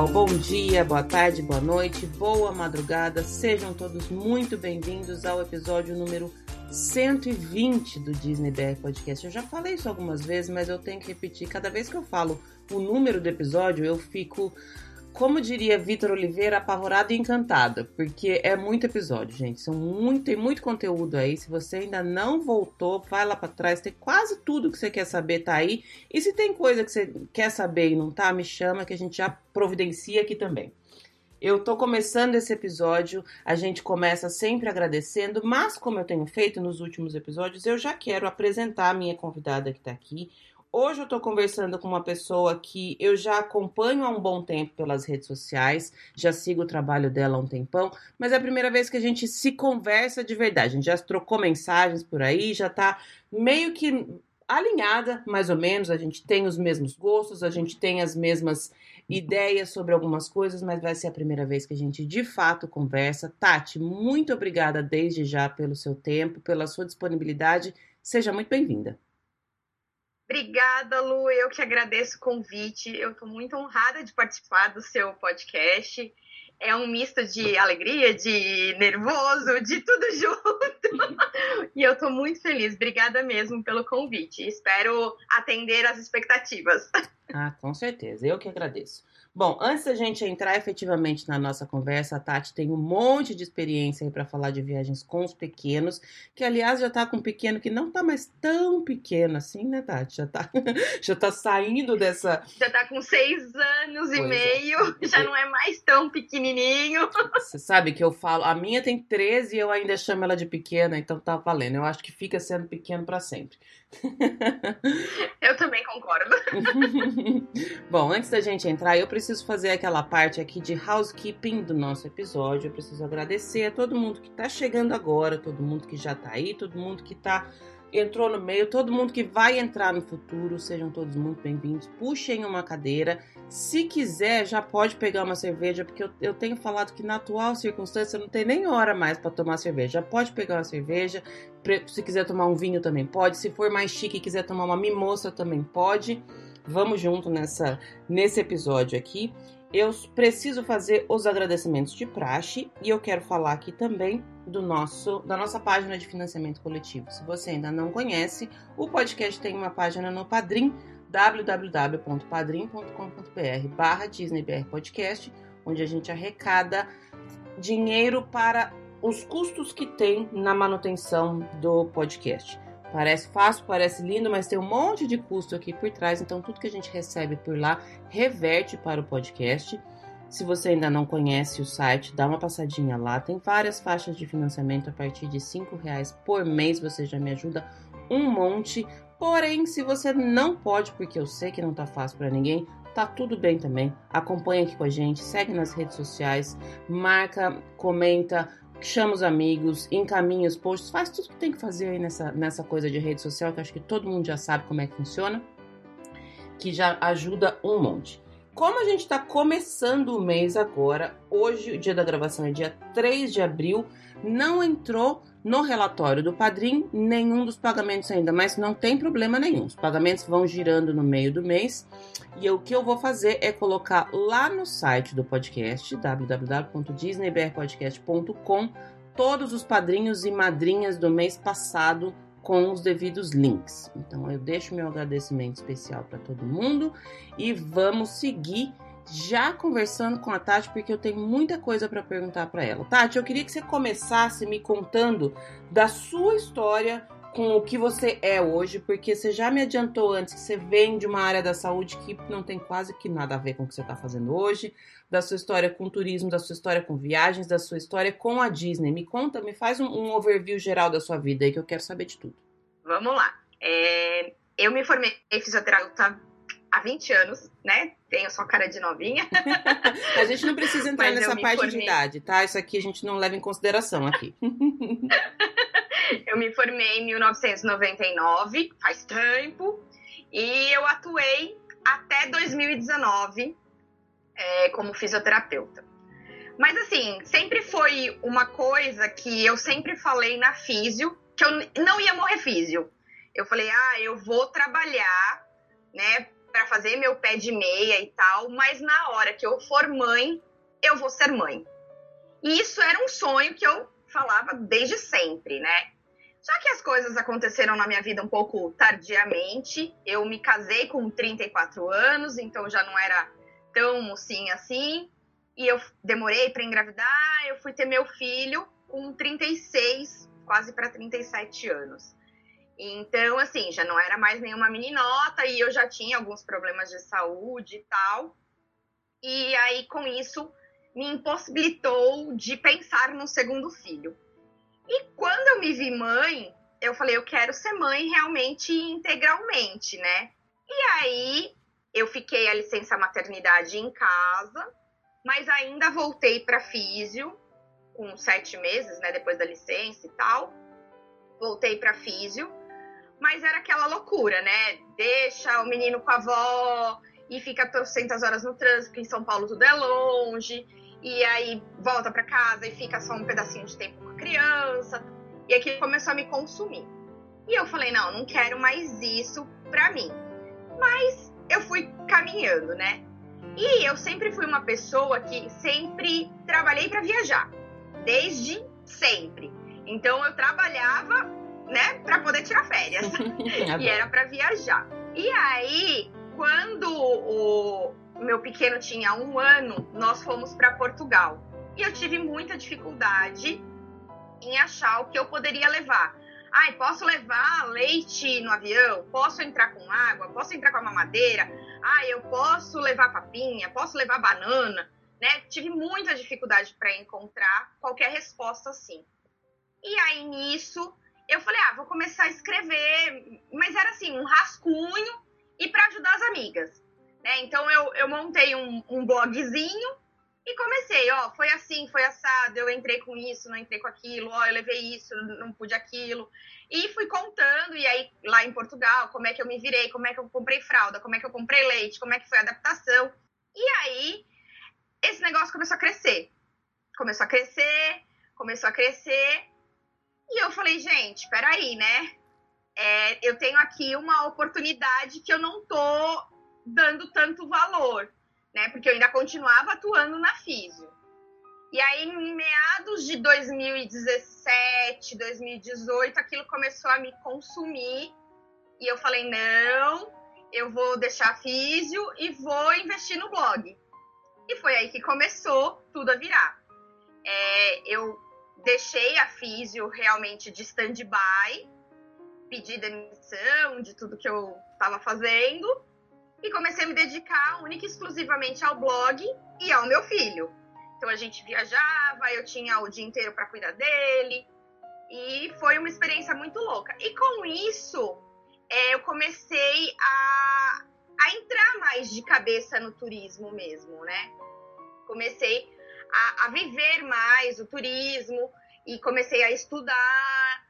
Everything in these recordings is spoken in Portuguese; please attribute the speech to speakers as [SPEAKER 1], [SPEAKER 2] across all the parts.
[SPEAKER 1] Pessoal. Bom dia, boa tarde, boa noite, boa madrugada. Sejam todos muito bem-vindos ao episódio número 120 do Disney BR Podcast. Eu já falei isso algumas vezes, mas eu tenho que repetir. Cada vez que eu falo o número do episódio, eu fico, como diria Vitor Oliveira, apavorada e encantada, porque é muito episódio, gente. São muito, tem muito conteúdo aí. Se você ainda não voltou, vai lá para trás. Tem quase tudo que você quer saber tá aí. E se tem coisa que você quer saber e não tá, me chama que a gente já providencia aqui também. Eu tô começando esse episódio, a gente começa sempre agradecendo, mas como eu tenho feito nos últimos episódios, eu já quero apresentar a minha convidada que tá aqui. Hoje eu tô conversando com uma pessoa que eu já acompanho há um bom tempo pelas redes sociais, já sigo o trabalho dela há um tempão, mas é a primeira vez que a gente se conversa de verdade. A gente já trocou mensagens por aí, já tá meio que alinhada, mais ou menos. A gente tem os mesmos gostos, a gente tem as mesmas ideias sobre algumas coisas, mas vai ser a primeira vez que a gente de fato conversa. Tati, muito obrigada desde já pelo seu tempo, pela sua disponibilidade. Seja muito bem-vinda.
[SPEAKER 2] Obrigada, Lu. Eu que agradeço o convite. Eu estou muito honrada de participar do seu podcast. É um misto de alegria, de nervoso, de tudo junto. e eu estou muito feliz. Obrigada mesmo pelo convite. Espero atender às expectativas.
[SPEAKER 1] Ah, com certeza. Eu que agradeço. Bom, antes da gente entrar efetivamente na nossa conversa, a Tati tem um monte de experiência aí para falar de viagens com os pequenos, que aliás já tá com um pequeno que não tá mais tão pequeno assim, né, Tati? Já tá, já tá saindo dessa.
[SPEAKER 2] Já tá com seis anos pois e é. meio, é. já não é mais tão pequenininho.
[SPEAKER 1] Você sabe que eu falo, a minha tem 13 e eu ainda chamo ela de pequena, então tá valendo. Eu acho que fica sendo pequeno para sempre.
[SPEAKER 2] Eu também concordo.
[SPEAKER 1] Bom, antes da gente entrar, eu preciso fazer aquela parte aqui de housekeeping do nosso episódio. Eu preciso agradecer a todo mundo que está chegando agora, todo mundo que já está aí, todo mundo que está entrou no meio, todo mundo que vai entrar no futuro, sejam todos muito bem-vindos. Puxem uma cadeira. Se quiser, já pode pegar uma cerveja, porque eu, eu tenho falado que na atual circunstância não tem nem hora mais para tomar cerveja. Já pode pegar uma cerveja. Se quiser tomar um vinho também pode. Se for mais chique e quiser tomar uma mimoça também pode. Vamos junto nessa nesse episódio aqui eu preciso fazer os agradecimentos de praxe e eu quero falar aqui também do nosso da nossa página de financiamento coletivo. Se você ainda não conhece, o podcast tem uma página no Padrim www.padrim.com.br barra DisneyBR Podcast, onde a gente arrecada dinheiro para os custos que tem na manutenção do podcast. Parece fácil, parece lindo, mas tem um monte de custo aqui por trás, então tudo que a gente recebe por lá reverte para o podcast. Se você ainda não conhece o site, dá uma passadinha lá. Tem várias faixas de financiamento a partir de R$ reais por mês. Você já me ajuda um monte. Porém, se você não pode, porque eu sei que não tá fácil para ninguém, tá tudo bem também. Acompanha aqui com a gente, segue nas redes sociais, marca, comenta, chama os amigos, encaminha os posts, faz tudo que tem que fazer aí nessa, nessa coisa de rede social, que acho que todo mundo já sabe como é que funciona, que já ajuda um monte. Como a gente está começando o mês agora, hoje, o dia da gravação é dia 3 de abril, não entrou no relatório do Padrim nenhum dos pagamentos ainda, mas não tem problema nenhum. Os pagamentos vão girando no meio do mês e o que eu vou fazer é colocar lá no site do podcast www.disneybrpodcast.com todos os padrinhos e madrinhas do mês passado com os devidos links. Então eu deixo meu agradecimento especial para todo mundo e vamos seguir já conversando com a Tati, porque eu tenho muita coisa para perguntar para ela. Tati, eu queria que você começasse me contando da sua história com o que você é hoje, porque você já me adiantou antes que você vem de uma área da saúde que não tem quase que nada a ver com o que você está fazendo hoje, da sua história com turismo, da sua história com viagens, da sua história com a Disney. Me conta, me faz um, um overview geral da sua vida aí que eu quero saber de tudo.
[SPEAKER 2] Vamos lá. É, eu me formei fisioterapeuta há 20 anos, né? Tenho só cara de novinha.
[SPEAKER 1] a gente não precisa entrar nessa parte formei... de idade, tá? Isso aqui a gente não leva em consideração aqui.
[SPEAKER 2] eu me formei em 1999, faz tempo, e eu atuei até 2019 é, como fisioterapeuta. Mas assim, sempre foi uma coisa que eu sempre falei na físio, que eu não ia morrer físio. Eu falei, ah, eu vou trabalhar, né, para fazer meu pé de meia e tal, mas na hora que eu for mãe, eu vou ser mãe. E isso era um sonho que eu falava desde sempre, né? Só que as coisas aconteceram na minha vida um pouco tardiamente. Eu me casei com 34 anos, então já não era tão mocinha assim. E eu demorei para engravidar, eu fui ter meu filho com 36, quase para 37 anos. Então, assim, já não era mais nenhuma meninota e eu já tinha alguns problemas de saúde e tal. E aí, com isso, me impossibilitou de pensar no segundo filho. E quando eu me vi mãe, eu falei, eu quero ser mãe realmente integralmente, né? E aí eu fiquei a licença maternidade em casa, mas ainda voltei para físio com sete meses, né? Depois da licença e tal. Voltei para físio, mas era aquela loucura, né? Deixa o menino com a avó e fica 300 horas no trânsito, em São Paulo tudo é longe e aí volta para casa e fica só um pedacinho de tempo com a criança. E aquilo começou a me consumir. E eu falei, não, não quero mais isso pra mim. Mas eu fui caminhando, né? E eu sempre fui uma pessoa que sempre trabalhei para viajar, desde sempre. Então eu trabalhava, né, para poder tirar férias. e era para viajar. E aí, quando o, meu pequeno tinha um ano, nós fomos para Portugal. E eu tive muita dificuldade em achar o que eu poderia levar. Ai, posso levar leite no avião? Posso entrar com água? Posso entrar com a mamadeira? Ai, eu posso levar papinha? Posso levar banana? Né? Tive muita dificuldade para encontrar qualquer resposta assim. E aí nisso eu falei, ah, vou começar a escrever, mas era assim, um rascunho e para ajudar as amigas. Né? Então eu, eu montei um, um blogzinho e comecei, ó, foi assim, foi assado, eu entrei com isso, não entrei com aquilo, ó, eu levei isso, não pude aquilo. E fui contando, e aí lá em Portugal, como é que eu me virei, como é que eu comprei fralda, como é que eu comprei leite, como é que foi a adaptação. E aí esse negócio começou a crescer. Começou a crescer, começou a crescer. E eu falei, gente, peraí, né? É, eu tenho aqui uma oportunidade que eu não tô dando tanto valor, né? Porque eu ainda continuava atuando na físio. E aí, em meados de 2017, 2018, aquilo começou a me consumir. E eu falei: não, eu vou deixar a físio e vou investir no blog. E foi aí que começou tudo a virar. É, eu deixei a físio realmente de stand-by, pedi demissão de tudo que eu estava fazendo e comecei a me dedicar única e exclusivamente ao blog e ao meu filho. Então a gente viajava, eu tinha o dia inteiro para cuidar dele e foi uma experiência muito louca. E com isso, é, eu comecei a, a entrar mais de cabeça no turismo mesmo, né? Comecei a, a viver mais o turismo e comecei a estudar.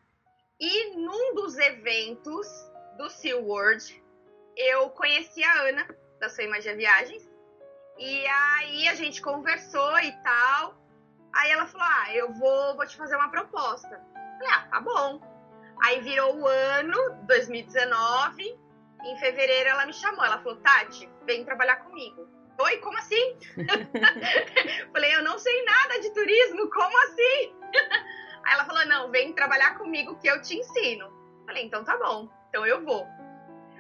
[SPEAKER 2] E num dos eventos do Sea World, eu conheci a Ana, da Sua Imagem Viagens, e aí a gente conversou e tal. Aí ela falou: Ah, eu vou, vou te fazer uma proposta. Eu falei: Ah, tá bom. Aí virou o ano, 2019. Em fevereiro ela me chamou. Ela falou: Tati, vem trabalhar comigo. Oi, como assim? falei: Eu não sei nada de turismo, como assim? Aí ela falou: Não, vem trabalhar comigo que eu te ensino. Falei: Então tá bom, então eu vou.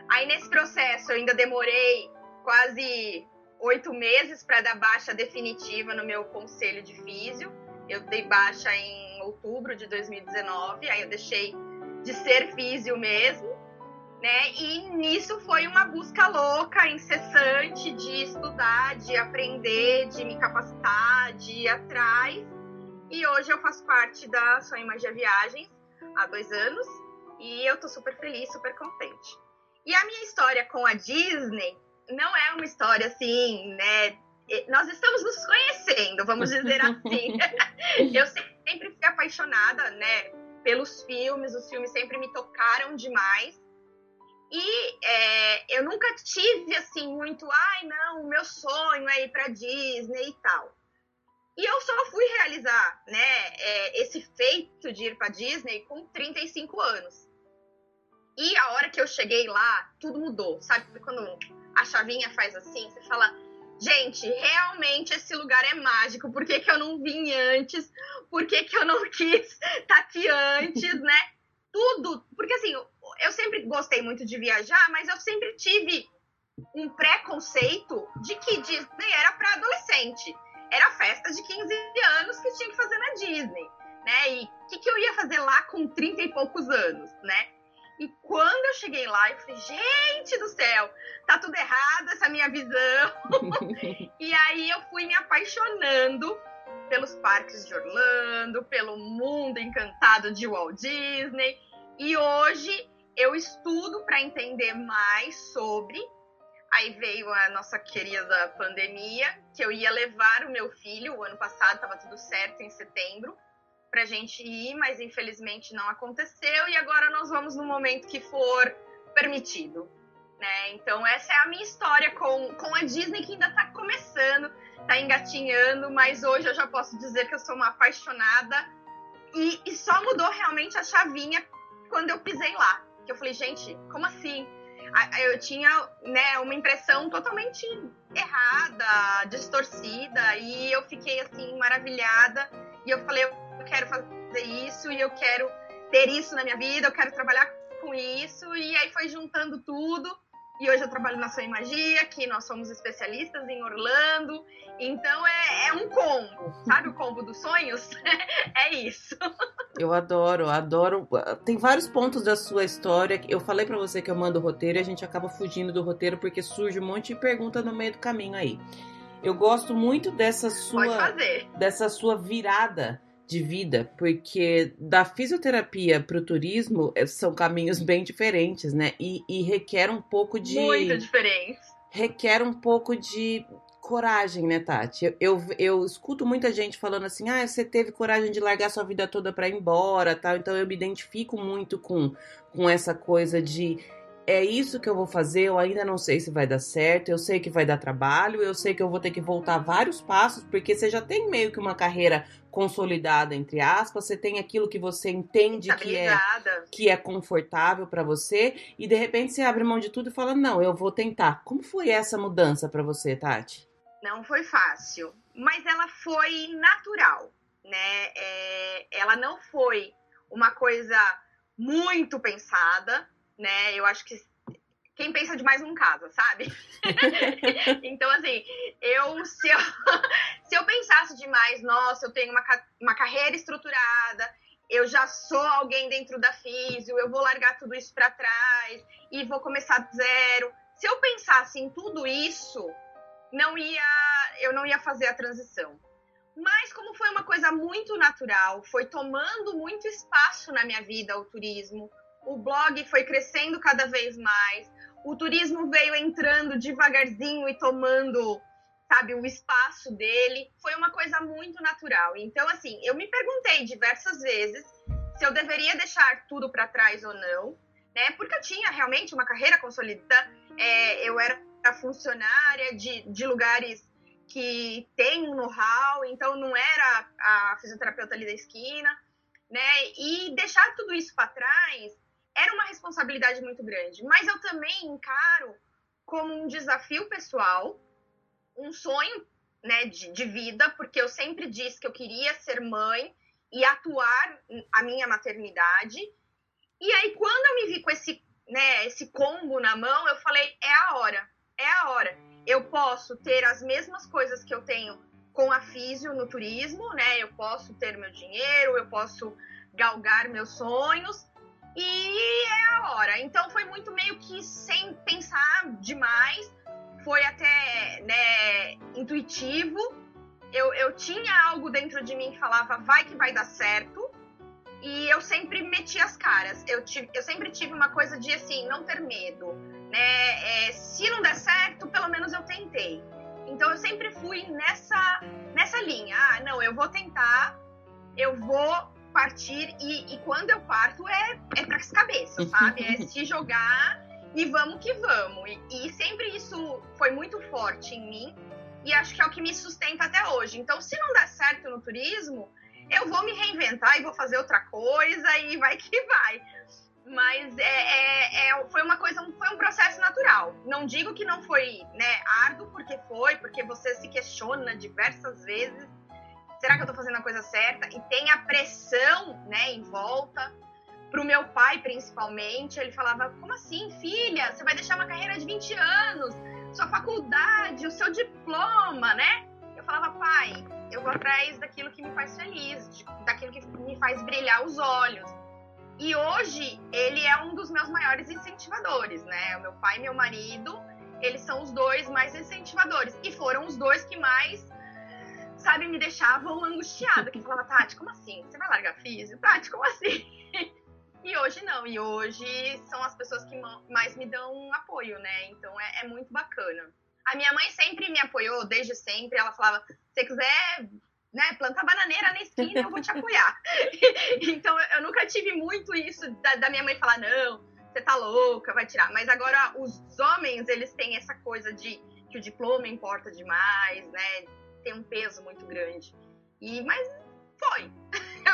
[SPEAKER 2] Aí nesse processo eu ainda demorei quase oito meses para dar baixa definitiva no meu conselho de físio. Eu dei baixa em outubro de 2019, aí eu deixei de ser físio mesmo, né? E nisso foi uma busca louca, incessante de estudar, de aprender, de me capacitar, de ir atrás. E hoje eu faço parte da Sonho Magia Viagens há dois anos e eu tô super feliz, super contente. E a minha história com a Disney não é uma história assim, né? Nós estamos nos conhecendo, vamos dizer assim. eu sempre fui apaixonada, né, pelos filmes, os filmes sempre me tocaram demais. E é, eu nunca tive assim muito, ai não, o meu sonho é ir para Disney e tal. E eu só fui realizar, né, é, esse feito de ir para Disney com 35 anos. E a hora que eu cheguei lá, tudo mudou. Sabe quando a chavinha faz assim, você fala, gente, realmente esse lugar é mágico, por que, que eu não vim antes? Por que, que eu não quis estar aqui antes, né? Tudo, porque assim, eu sempre gostei muito de viajar, mas eu sempre tive um preconceito de que Disney era para adolescente. Era festa de 15 anos que tinha que fazer na Disney, né? E o que, que eu ia fazer lá com 30 e poucos anos, né? E quando eu cheguei lá, eu falei, gente do céu, tá tudo errado essa minha visão. e aí eu fui me apaixonando pelos parques de Orlando, pelo mundo encantado de Walt Disney. E hoje eu estudo para entender mais sobre Aí veio a nossa querida pandemia, que eu ia levar o meu filho, o ano passado estava tudo certo, em setembro, para a gente ir, mas infelizmente não aconteceu, e agora nós vamos no momento que for permitido. Né? Então, essa é a minha história com, com a Disney, que ainda está começando, está engatinhando, mas hoje eu já posso dizer que eu sou uma apaixonada, e, e só mudou realmente a chavinha quando eu pisei lá. Que eu falei, gente, como assim? Eu tinha né, uma impressão totalmente errada, distorcida, e eu fiquei assim maravilhada. E eu falei, eu quero fazer isso e eu quero ter isso na minha vida, eu quero trabalhar com isso. E aí foi juntando tudo. E hoje eu trabalho na Sonho Magia, que nós somos especialistas em Orlando. Então é, é um combo, sabe o combo dos sonhos? é isso.
[SPEAKER 1] Eu adoro, adoro. Tem vários pontos da sua história. Eu falei para você que eu mando o roteiro e a gente acaba fugindo do roteiro porque surge um monte de pergunta no meio do caminho aí. Eu gosto muito dessa sua dessa sua virada de vida, porque da fisioterapia para o turismo eh, são caminhos bem diferentes, né? E, e requer um pouco de.
[SPEAKER 2] Muito diferente.
[SPEAKER 1] Requer um pouco de coragem, né, Tati? Eu, eu, eu, escuto muita gente falando assim: ah, você teve coragem de largar sua vida toda para ir embora, tal. Então eu me identifico muito com, com essa coisa de é isso que eu vou fazer, eu ainda não sei se vai dar certo, eu sei que vai dar trabalho, eu sei que eu vou ter que voltar vários passos, porque você já tem meio que uma carreira consolidada, entre aspas, você tem aquilo que você entende que é, que é confortável para você, e de repente você abre mão de tudo e fala, não, eu vou tentar. Como foi essa mudança para você, Tati?
[SPEAKER 2] Não foi fácil, mas ela foi natural, né? É, ela não foi uma coisa muito pensada, né? Eu acho que quem pensa demais não casa, sabe? então, assim, eu se, eu se eu pensasse demais, nossa, eu tenho uma, uma carreira estruturada, eu já sou alguém dentro da físio, eu vou largar tudo isso para trás e vou começar do zero. Se eu pensasse em tudo isso, não ia, eu não ia fazer a transição. Mas como foi uma coisa muito natural, foi tomando muito espaço na minha vida o turismo, o blog foi crescendo cada vez mais, o turismo veio entrando devagarzinho e tomando, sabe, o espaço dele. Foi uma coisa muito natural. Então, assim, eu me perguntei diversas vezes se eu deveria deixar tudo para trás ou não, né? Porque eu tinha realmente uma carreira consolidada, é, eu era funcionária de, de lugares que tem um know-how, então não era a fisioterapeuta ali da esquina, né? E deixar tudo isso para trás era uma responsabilidade muito grande. Mas eu também encaro como um desafio pessoal, um sonho né, de, de vida, porque eu sempre disse que eu queria ser mãe e atuar a minha maternidade. E aí, quando eu me vi com esse, né, esse combo na mão, eu falei: é a hora, é a hora. Eu posso ter as mesmas coisas que eu tenho com a físio no turismo, né? Eu posso ter meu dinheiro, eu posso galgar meus sonhos, e é a hora. Então foi muito meio que sem pensar demais, foi até né, intuitivo. Eu, eu tinha algo dentro de mim que falava, vai que vai dar certo. E eu sempre meti as caras. Eu, tive, eu sempre tive uma coisa de assim, não ter medo. Né? É, se não der certo, pelo menos eu tentei. Então eu sempre fui nessa, nessa linha. Ah, não, eu vou tentar, eu vou partir e, e quando eu parto é, é para as cabeças, sabe? É se jogar e vamos que vamos. E, e, sempre isso foi muito forte em mim e acho que é o que me sustenta até hoje. Então, se não der certo no turismo, eu vou me reinventar e vou fazer outra coisa e vai que vai. Mas é, é, é, foi uma coisa, foi um processo natural. Não digo que não foi né, árduo, porque foi, porque você se questiona diversas vezes. Será que eu tô fazendo a coisa certa? E tem a pressão né, em volta. Pro meu pai, principalmente, ele falava: Como assim, filha? Você vai deixar uma carreira de 20 anos, sua faculdade, o seu diploma, né? Eu falava: Pai, eu vou atrás daquilo que me faz feliz, daquilo que me faz brilhar os olhos. E hoje ele é um dos meus maiores incentivadores, né? O meu pai e meu marido, eles são os dois mais incentivadores. E foram os dois que mais, sabe, me deixavam angustiada. Que falava, Tati, como assim? Você vai largar físico? Tati, como assim? E hoje não, e hoje são as pessoas que mais me dão apoio, né? Então é, é muito bacana. A minha mãe sempre me apoiou, desde sempre. Ela falava: se quiser né, plantar bananeira na esquina, eu vou te apoiar. então eu nunca tive muito isso da, da, minha mãe falar: não, você tá louca, vai tirar. Mas agora os homens, eles têm essa coisa de que o diploma importa demais, né? Tem um peso muito grande. E, mas foi.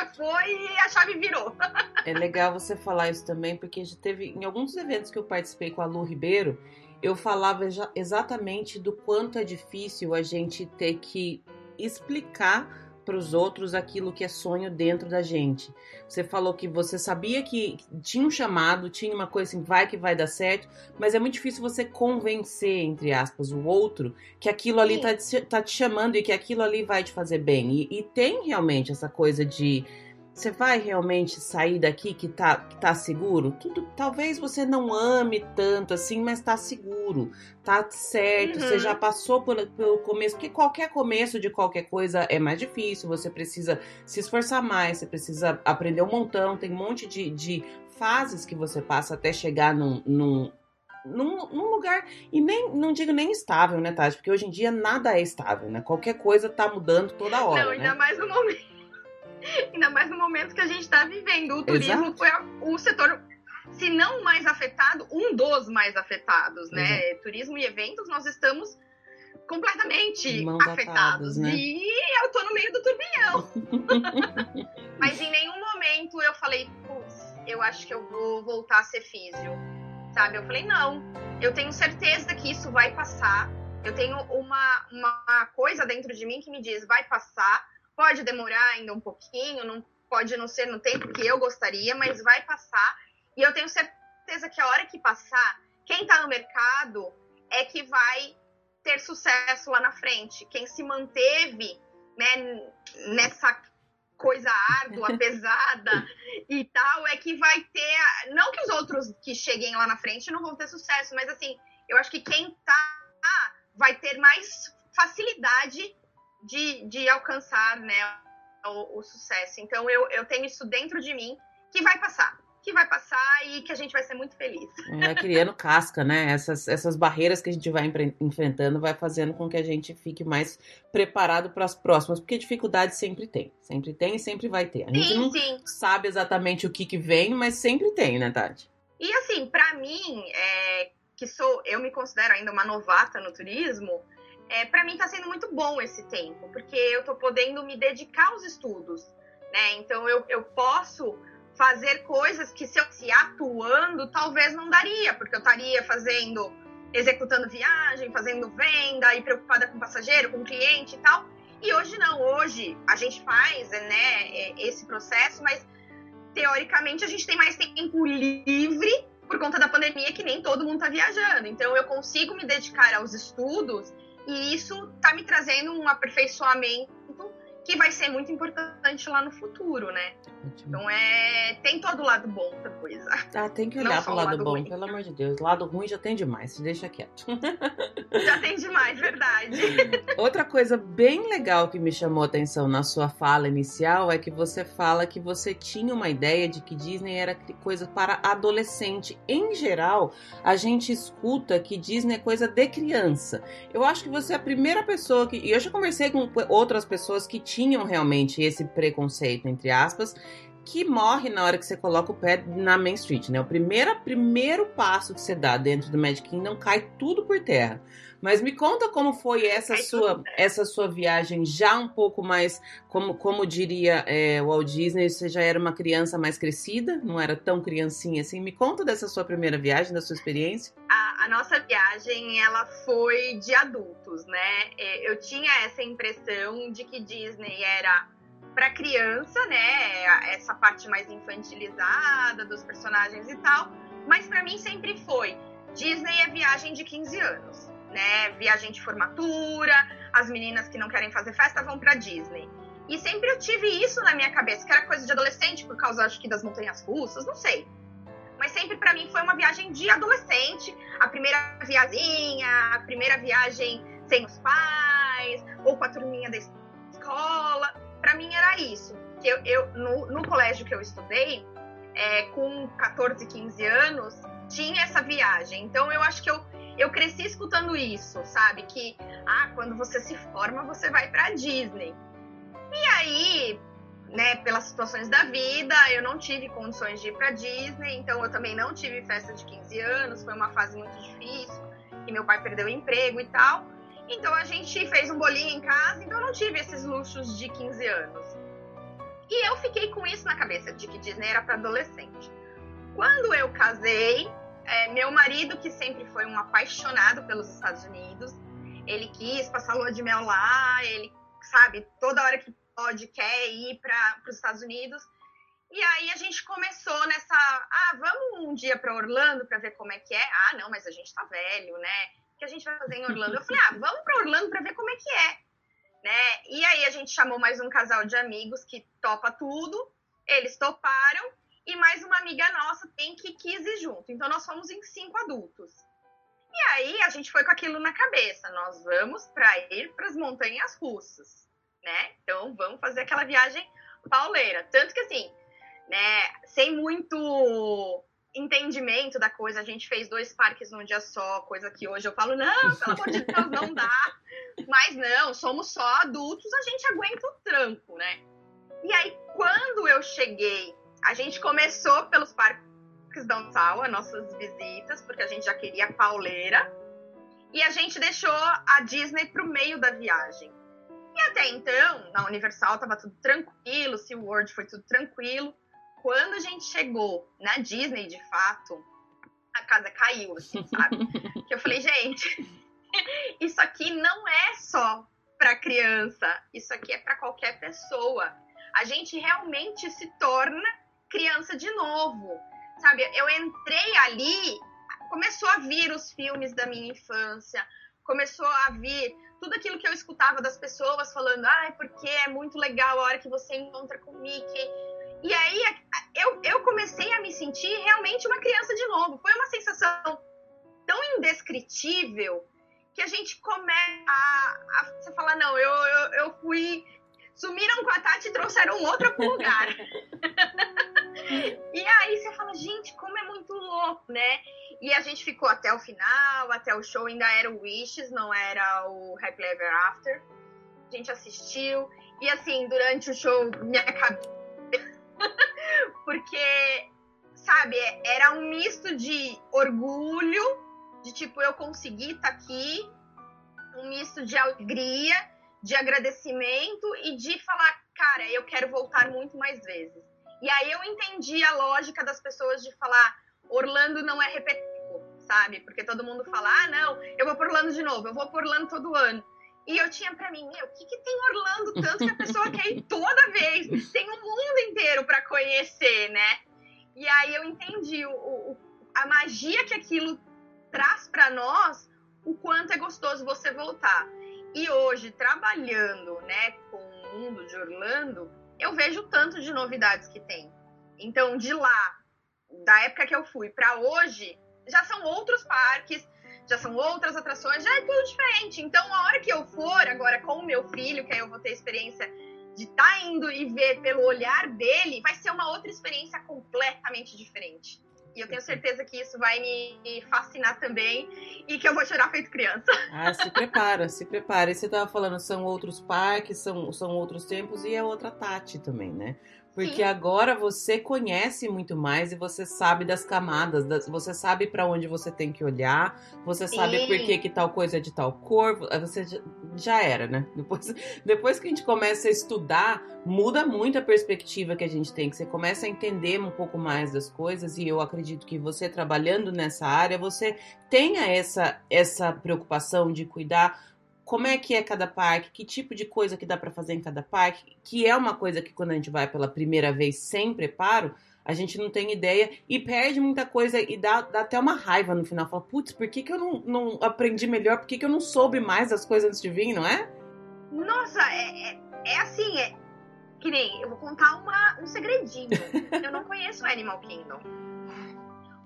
[SPEAKER 2] Foi e a chave virou.
[SPEAKER 1] é legal você falar isso também, porque já teve em alguns eventos que eu participei com a Lu Ribeiro, eu falava exatamente do quanto é difícil a gente ter que explicar para os outros aquilo que é sonho dentro da gente. Você falou que você sabia que tinha um chamado, tinha uma coisa assim, vai que vai dar certo, mas é muito difícil você convencer, entre aspas, o outro que aquilo ali tá, tá te chamando e que aquilo ali vai te fazer bem. E, e tem realmente essa coisa de você vai realmente sair daqui que tá, que tá seguro? Tudo, talvez você não ame tanto assim, mas tá seguro, tá certo, uhum. você já passou por, pelo começo, porque qualquer começo de qualquer coisa é mais difícil, você precisa se esforçar mais, você precisa aprender um montão, tem um monte de, de fases que você passa até chegar num, num num, num, lugar, e nem, não digo nem estável, né, Tati? Porque hoje em dia nada é estável, né? Qualquer coisa tá mudando toda hora.
[SPEAKER 2] Não, ainda
[SPEAKER 1] né?
[SPEAKER 2] mais no momento. Ainda mais no momento que a gente está vivendo. O turismo Exato. foi o setor, se não mais afetado, um dos mais afetados, né? Uhum. Turismo e eventos, nós estamos completamente Mãos afetados. né? E eu tô no meio do turbilhão. Mas em nenhum momento eu falei, putz, eu acho que eu vou voltar a ser físio. Sabe? Eu falei, não, eu tenho certeza que isso vai passar. Eu tenho uma, uma coisa dentro de mim que me diz, vai passar Pode demorar ainda um pouquinho, não pode não ser no tempo que eu gostaria, mas vai passar. E eu tenho certeza que a hora que passar, quem está no mercado é que vai ter sucesso lá na frente. Quem se manteve né, nessa coisa árdua, pesada e tal, é que vai ter. Não que os outros que cheguem lá na frente não vão ter sucesso, mas assim, eu acho que quem tá vai ter mais facilidade de, de alcançar né, o, o, sucesso. Então eu, eu tenho isso dentro de mim que vai passar. Que vai passar e que a gente vai ser muito feliz.
[SPEAKER 1] É, criando casca, né? Essas, essas barreiras que a gente vai enfrentando vai fazendo com que a gente fique mais preparado para as próximas, porque dificuldade sempre tem. Sempre tem e sempre vai ter. A gente sim, não sim. sabe exatamente o que, que vem, mas sempre tem, né, Tati?
[SPEAKER 2] E assim, para mim, é, que sou, eu me considero ainda uma novata no turismo, é, para mim está sendo muito bom esse tempo, porque eu estou podendo me dedicar aos estudos, né? Então eu, eu posso fazer coisas que se eu se atuando talvez não daria, porque eu estaria fazendo, executando viagem, fazendo venda e preocupada com passageiro, com cliente e tal. E hoje não, hoje a gente faz, né, é, esse processo, mas teoricamente a gente tem mais tempo livre por conta da pandemia que nem todo mundo está viajando. Então eu consigo me dedicar aos estudos e isso está me trazendo um aperfeiçoamento que vai ser muito importante lá no futuro, né? Então é. Tem todo o lado bom da coisa.
[SPEAKER 1] Ah, tem que olhar pro lado, lado bom, ruim. pelo amor de Deus. Lado ruim já tem demais, se deixa quieto.
[SPEAKER 2] Já tem demais, verdade.
[SPEAKER 1] Outra coisa bem legal que me chamou a atenção na sua fala inicial é que você fala que você tinha uma ideia de que Disney era coisa para adolescente. Em geral, a gente escuta que Disney é coisa de criança. Eu acho que você é a primeira pessoa que. E eu já conversei com outras pessoas que tinham realmente esse preconceito, entre aspas, que morre na hora que você coloca o pé na Main Street, né? O primeiro, primeiro passo que você dá dentro do Magic Kingdom cai tudo por terra. Mas me conta como foi essa cai sua essa sua viagem já um pouco mais, como, como diria é, Walt Disney, você já era uma criança mais crescida, não era tão criancinha assim. Me conta dessa sua primeira viagem, da sua experiência.
[SPEAKER 2] A, a nossa viagem, ela foi de adultos, né? É, eu tinha essa impressão de que Disney era para criança, né? Essa parte mais infantilizada dos personagens e tal. Mas para mim sempre foi. Disney é viagem de 15 anos, né? Viagem de formatura, as meninas que não querem fazer festa vão para Disney. E sempre eu tive isso na minha cabeça, que era coisa de adolescente, por causa, acho que, das montanhas russas, não sei. Mas sempre para mim foi uma viagem de adolescente. A primeira viazinha, a primeira viagem sem os pais, ou com a turminha da escola para mim era isso. Que eu, eu no, no, colégio que eu estudei, é, com 14, 15 anos, tinha essa viagem. Então eu acho que eu, eu cresci escutando isso, sabe? Que ah, quando você se forma, você vai para Disney. E aí, né, pelas situações da vida, eu não tive condições de ir para Disney, então eu também não tive festa de 15 anos, foi uma fase muito difícil, e meu pai perdeu o emprego e tal. Então a gente fez um bolinho em casa, então eu não tive esses luxos de 15 anos. E eu fiquei com isso na cabeça, de que Disney era para adolescente. Quando eu casei, é, meu marido, que sempre foi um apaixonado pelos Estados Unidos, ele quis passar lua de mel lá, ele, sabe, toda hora que pode, quer ir para os Estados Unidos. E aí a gente começou nessa, ah, vamos um dia para Orlando para ver como é que é. Ah, não, mas a gente tá velho, né? Que a gente vai fazer em Orlando? Eu falei, ah, vamos para Orlando para ver como é que é. Né? E aí a gente chamou mais um casal de amigos que topa tudo, eles toparam, e mais uma amiga nossa tem que quis ir junto. Então nós fomos em cinco adultos. E aí a gente foi com aquilo na cabeça, nós vamos para ir para as montanhas russas, né? Então vamos fazer aquela viagem pauleira. Tanto que assim, né, sem muito entendimento da coisa. A gente fez dois parques num dia só, coisa que hoje eu falo, não, pelo amor de Deus, não dá. Mas não, somos só adultos, a gente aguenta o tranco, né? E aí, quando eu cheguei, a gente começou pelos parques downtown, as nossas visitas, porque a gente já queria pauleira. E a gente deixou a Disney pro meio da viagem. E até então, na Universal tava tudo tranquilo, SeaWorld foi tudo tranquilo quando a gente chegou na Disney, de fato, a casa caiu, assim, sabe? que eu falei, gente, isso aqui não é só para criança, isso aqui é para qualquer pessoa. A gente realmente se torna criança de novo, sabe? Eu entrei ali, começou a vir os filmes da minha infância, começou a vir tudo aquilo que eu escutava das pessoas falando, ai, ah, porque é muito legal a hora que você encontra com o Mickey e aí eu, eu comecei a me sentir realmente uma criança de novo. Foi uma sensação tão indescritível que a gente começa a, a falar, não, eu, eu, eu fui. Sumiram com a Tati e trouxeram outra pro lugar. e aí você fala, gente, como é muito louco, né? E a gente ficou até o final, até o show, ainda era o Wishes, não era o Happy Ever After. A gente assistiu. E assim, durante o show, minha cabeça porque, sabe, era um misto de orgulho, de tipo, eu consegui estar tá aqui, um misto de alegria, de agradecimento e de falar, cara, eu quero voltar muito mais vezes. E aí eu entendi a lógica das pessoas de falar, Orlando não é repetitivo, sabe? Porque todo mundo fala, ah, não, eu vou por Orlando de novo, eu vou por Orlando todo ano. E eu tinha para mim, meu, o que, que tem Orlando tanto que a pessoa quer ir toda vez? Tem o um mundo inteiro para conhecer, né? E aí eu entendi o, o, a magia que aquilo traz para nós, o quanto é gostoso você voltar. E hoje, trabalhando né, com o mundo de Orlando, eu vejo o tanto de novidades que tem. Então, de lá, da época que eu fui para hoje, já são outros parques, já são outras atrações, já é tudo diferente. Então, a hora que eu for agora com o meu filho, que aí eu vou ter experiência de estar tá indo e ver pelo olhar dele, vai ser uma outra experiência completamente diferente. E eu tenho certeza que isso vai me fascinar também e que eu vou chorar feito criança.
[SPEAKER 1] Ah, se prepara, se prepara. E você estava falando, são outros parques, são, são outros tempos e é outra Tati também, né? Porque Sim. agora você conhece muito mais e você sabe das camadas, das, você sabe para onde você tem que olhar, você sabe Sim. por que, que tal coisa é de tal cor, você já, era, né? Depois, depois que a gente começa a estudar, muda muito a perspectiva que a gente tem, que você começa a entender um pouco mais das coisas e eu acredito que você trabalhando nessa área, você tenha essa, essa preocupação de cuidar como é que é cada parque, que tipo de coisa que dá para fazer em cada parque, que é uma coisa que quando a gente vai pela primeira vez sem preparo, a gente não tem ideia e perde muita coisa e dá, dá até uma raiva no final. Fala, putz, por que, que eu não, não aprendi melhor? Por que, que eu não soube mais das coisas antes de vir, não é?
[SPEAKER 2] Nossa, é, é, é assim, é que nem, eu vou contar uma, um segredinho. eu não conheço Animal Kingdom.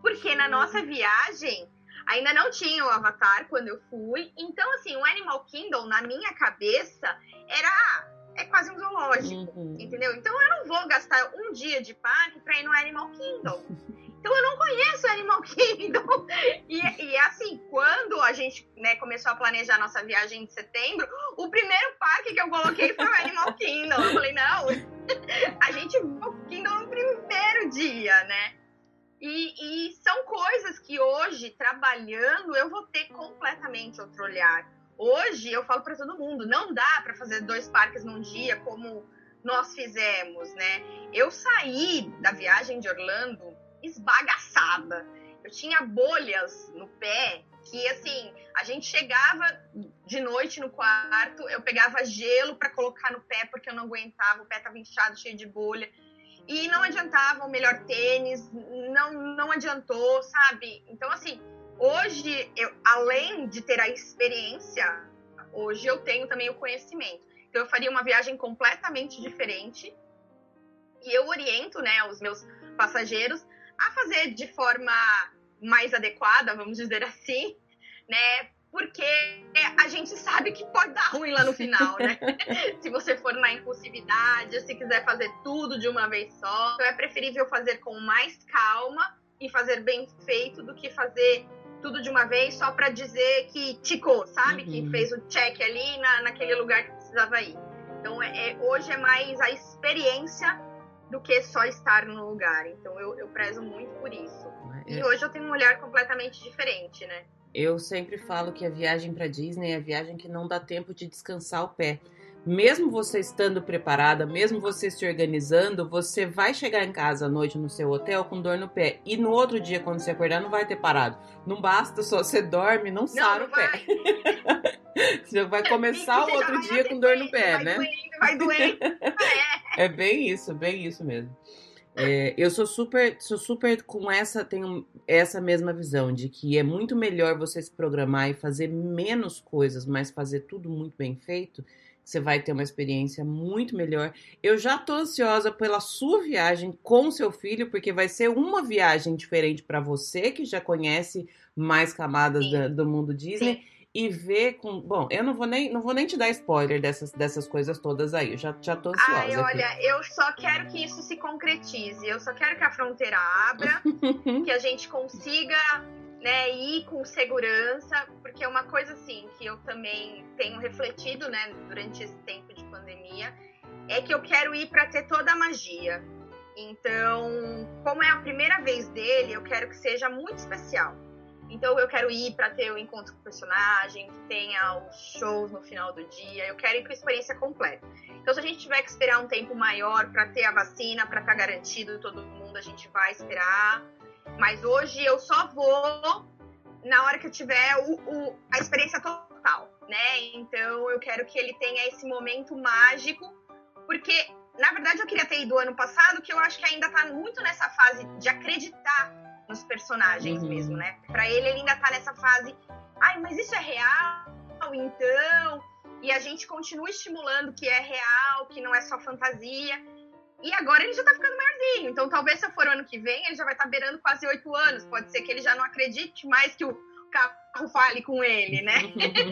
[SPEAKER 2] Porque na nossa viagem, Ainda não tinha o Avatar quando eu fui. Então, assim, o Animal Kingdom, na minha cabeça, era. É quase um zoológico, uhum. entendeu? Então eu não vou gastar um dia de parque pra ir no Animal Kingdom. Então eu não conheço Animal Kingdom. E, e assim, quando a gente né, começou a planejar nossa viagem de setembro, o primeiro parque que eu coloquei foi o Animal Kingdom. Eu falei, não, a gente vai ao Kingdom no primeiro dia, né? E, e, são coisas que hoje, trabalhando, eu vou ter completamente outro olhar. Hoje, eu falo para todo mundo, não dá para fazer dois parques num dia como nós fizemos, né? Eu saí da viagem de Orlando esbagaçada. Eu tinha bolhas no pé que, assim, a gente chegava de noite no quarto, eu pegava gelo para colocar no pé porque eu não aguentava, o pé tava inchado, cheio de bolha. E não adiantava o melhor tênis, não, não adiantou, sabe? Então, assim, hoje, eu, além de ter a experiência, hoje eu tenho também o conhecimento. Então, eu faria uma viagem completamente diferente. E eu oriento, né, os meus passageiros a fazer de forma mais adequada, vamos dizer assim, né? porque a gente sabe que pode dar ruim lá no final, né? se você for na impulsividade, se quiser fazer tudo de uma vez só. Então é preferível fazer com mais calma e fazer bem feito do que fazer tudo de uma vez só para dizer que ticou, sabe? Uhum. Que fez o check ali na, naquele lugar que precisava ir. Então é, é, hoje é mais a experiência do que só estar no lugar. Então eu, eu prezo muito por isso. É. E hoje eu tenho um olhar completamente diferente, né?
[SPEAKER 1] Eu sempre falo que a viagem para Disney é a viagem que não dá tempo de descansar o pé. Mesmo você estando preparada, mesmo você se organizando, você vai chegar em casa à noite no seu hotel com dor no pé. E no outro dia, quando você acordar, não vai ter parado. Não basta só você dorme, não, não sara o pé. você vai começar o outro dia com dor no pé,
[SPEAKER 2] vai
[SPEAKER 1] né?
[SPEAKER 2] Doendo, vai doendo.
[SPEAKER 1] É. é bem isso, bem isso mesmo. É, eu sou super, sou super com essa, tenho essa mesma visão de que é muito melhor você se programar e fazer menos coisas, mas fazer tudo muito bem feito. Você vai ter uma experiência muito melhor. Eu já tô ansiosa pela sua viagem com seu filho, porque vai ser uma viagem diferente para você que já conhece mais camadas da, do mundo Disney. Sim e ver com. Bom, eu não vou nem, não vou nem te dar spoiler dessas, dessas coisas todas aí. Eu já, já tô ansiosa.
[SPEAKER 2] Ai, olha, aqui. eu só quero que isso se concretize. Eu só quero que a fronteira abra, que a gente consiga né, ir com segurança, porque é uma coisa assim que eu também tenho refletido, né, durante esse tempo de pandemia, é que eu quero ir para ter toda a magia. Então, como é a primeira vez dele, eu quero que seja muito especial. Então eu quero ir para ter o encontro com o personagem, que tenha os shows no final do dia. Eu quero ir com a experiência completa. Então se a gente tiver que esperar um tempo maior para ter a vacina, para estar tá garantido todo mundo, a gente vai esperar. Mas hoje eu só vou na hora que eu tiver o, o, a experiência total, né? Então eu quero que ele tenha esse momento mágico, porque na verdade eu queria ter ido ano passado, que eu acho que ainda tá muito nessa fase de acreditar nos personagens uhum. mesmo, né? Para ele, ele ainda tá nessa fase, ai, mas isso é real, então. E a gente continua estimulando que é real, que não é só fantasia. E agora ele já tá ficando maiorzinho. Então, talvez se eu for ano que vem, ele já vai estar tá beirando quase oito anos. Pode ser que ele já não acredite mais que o carro fale com ele, né?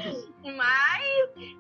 [SPEAKER 2] Mas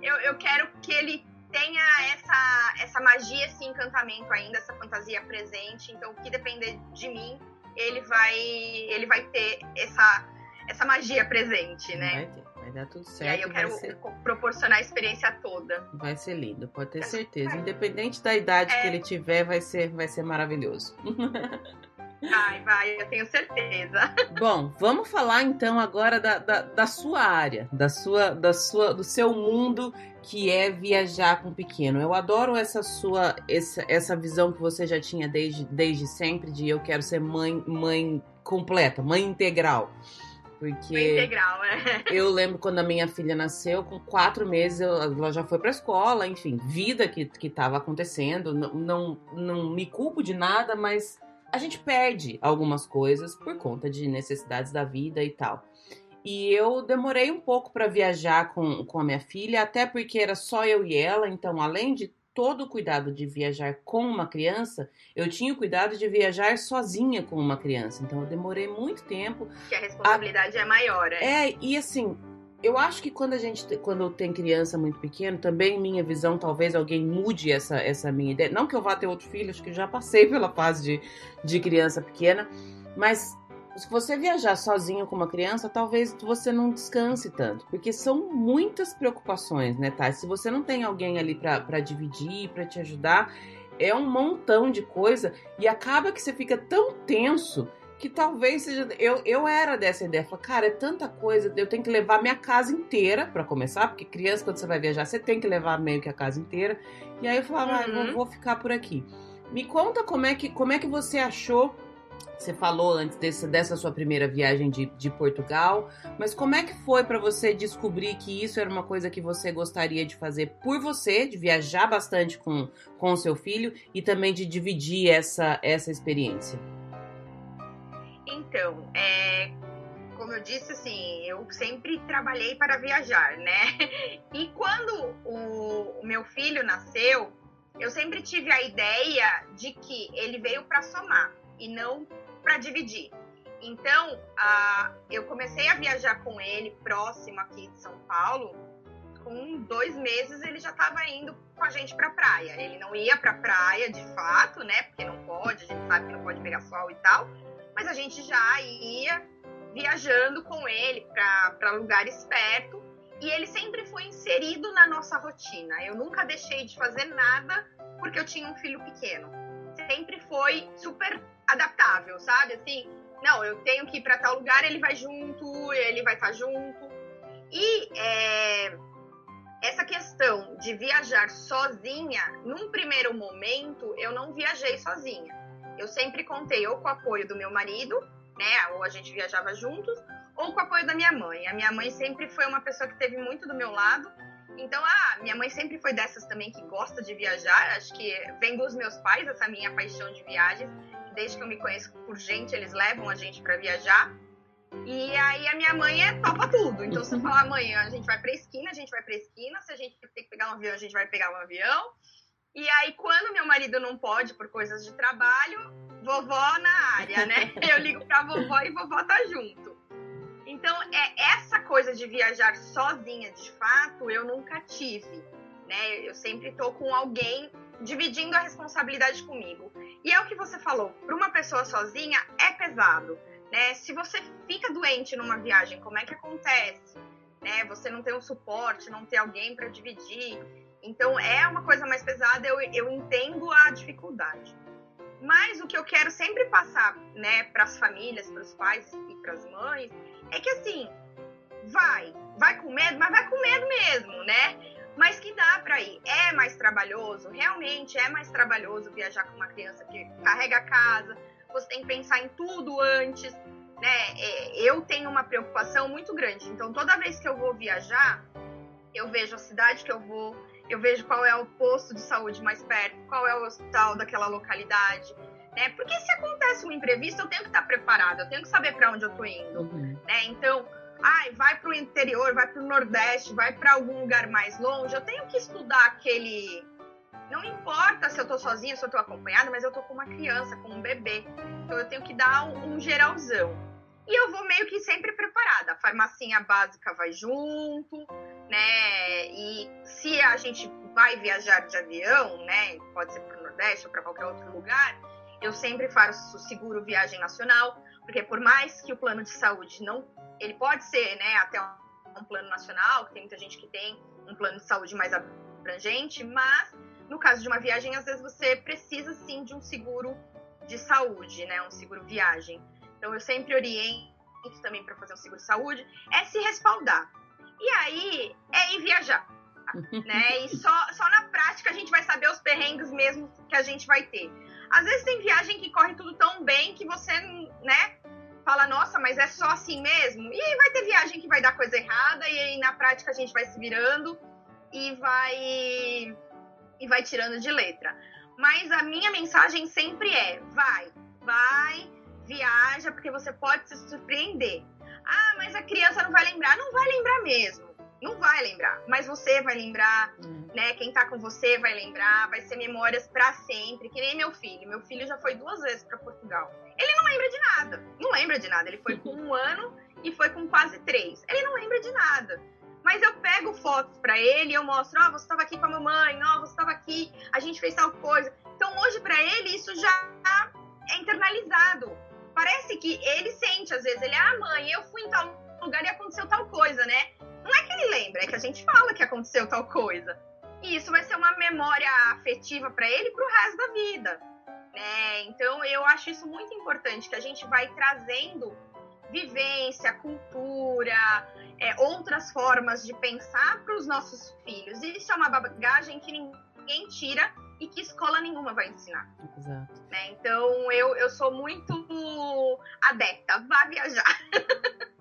[SPEAKER 2] eu, eu quero que ele tenha essa, essa magia, esse encantamento ainda, essa fantasia presente. Então, o que depender de mim, ele vai ele vai ter essa essa magia presente, né?
[SPEAKER 1] Vai dar tudo certo.
[SPEAKER 2] E aí eu quero
[SPEAKER 1] ser...
[SPEAKER 2] proporcionar a experiência toda.
[SPEAKER 1] Vai ser lindo, pode ter certeza. Independente da idade é... que ele tiver, vai ser, vai ser maravilhoso.
[SPEAKER 2] Vai, vai, eu tenho certeza.
[SPEAKER 1] Bom, vamos falar então agora da, da, da, sua área, da sua, da sua, do seu mundo que é viajar com pequeno. Eu adoro essa sua, essa, essa visão que você já tinha desde, desde sempre de eu quero ser mãe, mãe completa, mãe integral. Porque
[SPEAKER 2] integral, né?
[SPEAKER 1] eu lembro quando a minha filha nasceu, com quatro meses ela já foi para a escola, enfim, vida que estava acontecendo. Não, não, não me culpo de nada, mas a gente perde algumas coisas por conta de necessidades da vida e tal. E eu demorei um pouco para viajar com, com a minha filha, até porque era só eu e ela, então além de todo o cuidado de viajar com uma criança, eu tinha o cuidado de viajar sozinha com uma criança. Então eu demorei muito tempo.
[SPEAKER 2] Que a responsabilidade a... é maior,
[SPEAKER 1] é? É, e assim, eu acho que quando a gente quando tem criança muito pequeno, também minha visão, talvez alguém mude essa, essa minha ideia. Não que eu vá ter outro filho, acho que já passei pela fase de, de criança pequena, mas se você viajar sozinho com uma criança, talvez você não descanse tanto, porque são muitas preocupações, né, Thay? Se você não tem alguém ali para dividir, para te ajudar, é um montão de coisa e acaba que você fica tão tenso que talvez seja. Eu, eu era dessa ideia. Falei, cara, é tanta coisa, eu tenho que levar minha casa inteira para começar, porque criança, quando você vai viajar, você tem que levar meio que a casa inteira. E aí eu falava, uhum. ah, vou, vou ficar por aqui. Me conta como é que, como é que você achou. Você falou antes desse, dessa sua primeira viagem de, de Portugal, mas como é que foi para você descobrir que isso era uma coisa que você gostaria de fazer por você, de viajar bastante com, com o seu filho e também de dividir essa, essa experiência?
[SPEAKER 2] Então, é, como eu disse, assim, eu sempre trabalhei para viajar, né? E quando o, o meu filho nasceu, eu sempre tive a ideia de que ele veio para somar e não para dividir. Então, a, eu comecei a viajar com ele próximo aqui de São Paulo. Com dois meses ele já estava indo com a gente para praia. Ele não ia para praia de fato, né? Porque não pode, a gente sabe que não pode pegar sol e tal mas a gente já ia viajando com ele para lugares perto e ele sempre foi inserido na nossa rotina. Eu nunca deixei de fazer nada porque eu tinha um filho pequeno. Sempre foi super adaptável, sabe? Assim, não, eu tenho que ir para tal lugar, ele vai junto, ele vai estar tá junto. E é, essa questão de viajar sozinha, num primeiro momento, eu não viajei sozinha eu sempre contei ou com o apoio do meu marido, né? Ou a gente viajava juntos, ou com o apoio da minha mãe. A minha mãe sempre foi uma pessoa que teve muito do meu lado. Então, ah, minha mãe sempre foi dessas também que gosta de viajar. Acho que vem dos meus pais essa minha paixão de viagens. Desde que eu me conheço por gente, eles levam a gente para viajar. E aí a minha mãe é topa tudo. Então, se eu falar amanhã, a gente vai pra esquina, a gente vai pra esquina. Se a gente tem que pegar um avião, a gente vai pegar um avião. E aí, quando meu marido não pode por coisas de trabalho, vovó na área, né? Eu ligo pra vovó e vovó tá junto. Então, é essa coisa de viajar sozinha, de fato, eu nunca tive, né? Eu sempre tô com alguém dividindo a responsabilidade comigo. E é o que você falou, para uma pessoa sozinha é pesado, né? Se você fica doente numa viagem, como é que acontece? Né? Você não tem um suporte, não tem alguém para dividir. Então é uma coisa mais pesada, eu, eu entendo a dificuldade. Mas o que eu quero sempre passar, né, para as famílias, para os pais e para as mães, é que assim, vai, vai com medo, mas vai com medo mesmo, né? Mas que dá para ir. É mais trabalhoso, realmente é mais trabalhoso viajar com uma criança que carrega a casa, você tem que pensar em tudo antes, né? É, eu tenho uma preocupação muito grande, então toda vez que eu vou viajar, eu vejo a cidade que eu vou, eu vejo qual é o posto de saúde mais perto, qual é o hospital daquela localidade, né? Porque se acontece um imprevisto, eu tenho que estar preparada, eu tenho que saber para onde eu tô indo, uhum. né? Então, ai, vai para o interior, vai para o nordeste, vai para algum lugar mais longe, eu tenho que estudar aquele não importa se eu tô sozinha, se eu tô acompanhada, mas eu tô com uma criança, com um bebê. Então eu tenho que dar um, um geralzão. E eu vou meio que sempre preparada. A farmacinha básica vai junto, né? E se a gente vai viajar de avião, né? Pode ser para o Nordeste ou para qualquer outro lugar, eu sempre faço seguro viagem nacional, porque por mais que o plano de saúde não, ele pode ser, né? Até um plano nacional, que tem muita gente que tem um plano de saúde mais abrangente, mas no caso de uma viagem, às vezes você precisa sim de um seguro de saúde, né? Um seguro viagem. Então eu sempre oriento também para fazer um seguro de saúde, é se respaldar. E aí é ir viajar. né? E só, só na prática a gente vai saber os perrengues mesmo que a gente vai ter. Às vezes tem viagem que corre tudo tão bem que você, né, fala, nossa, mas é só assim mesmo? E aí vai ter viagem que vai dar coisa errada, e aí na prática a gente vai se virando e vai e vai tirando de letra. Mas a minha mensagem sempre é: vai, vai, viaja, porque você pode se surpreender. Ah, mas a criança não vai lembrar. Não vai lembrar mesmo. Não vai lembrar. Mas você vai lembrar, hum. né? Quem tá com você vai lembrar. Vai ser memórias para sempre. Que nem meu filho. Meu filho já foi duas vezes para Portugal. Ele não lembra de nada. Não lembra de nada. Ele foi com um ano e foi com quase três. Ele não lembra de nada. Mas eu pego fotos para ele e eu mostro, ó, oh, você estava aqui com a mamãe, ó, oh, você estava aqui, a gente fez tal coisa. Então hoje para ele isso já é internalizado. Parece que ele sente às vezes, ele, ah, mãe, eu fui em tal lugar e aconteceu tal coisa, né? Não é que ele lembra, é que a gente fala que aconteceu tal coisa. E isso vai ser uma memória afetiva para ele pro resto da vida. Né? Então eu acho isso muito importante, que a gente vai trazendo vivência, cultura, é, outras formas de pensar para os nossos filhos. Isso é uma bagagem que ninguém tira e que escola nenhuma vai ensinar.
[SPEAKER 1] Exato.
[SPEAKER 2] Né? Então eu, eu sou muito adepta, vá viajar.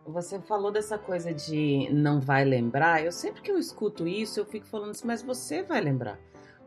[SPEAKER 1] Você falou dessa coisa de não vai lembrar. Eu sempre que eu escuto isso, eu fico falando assim, mas você vai lembrar.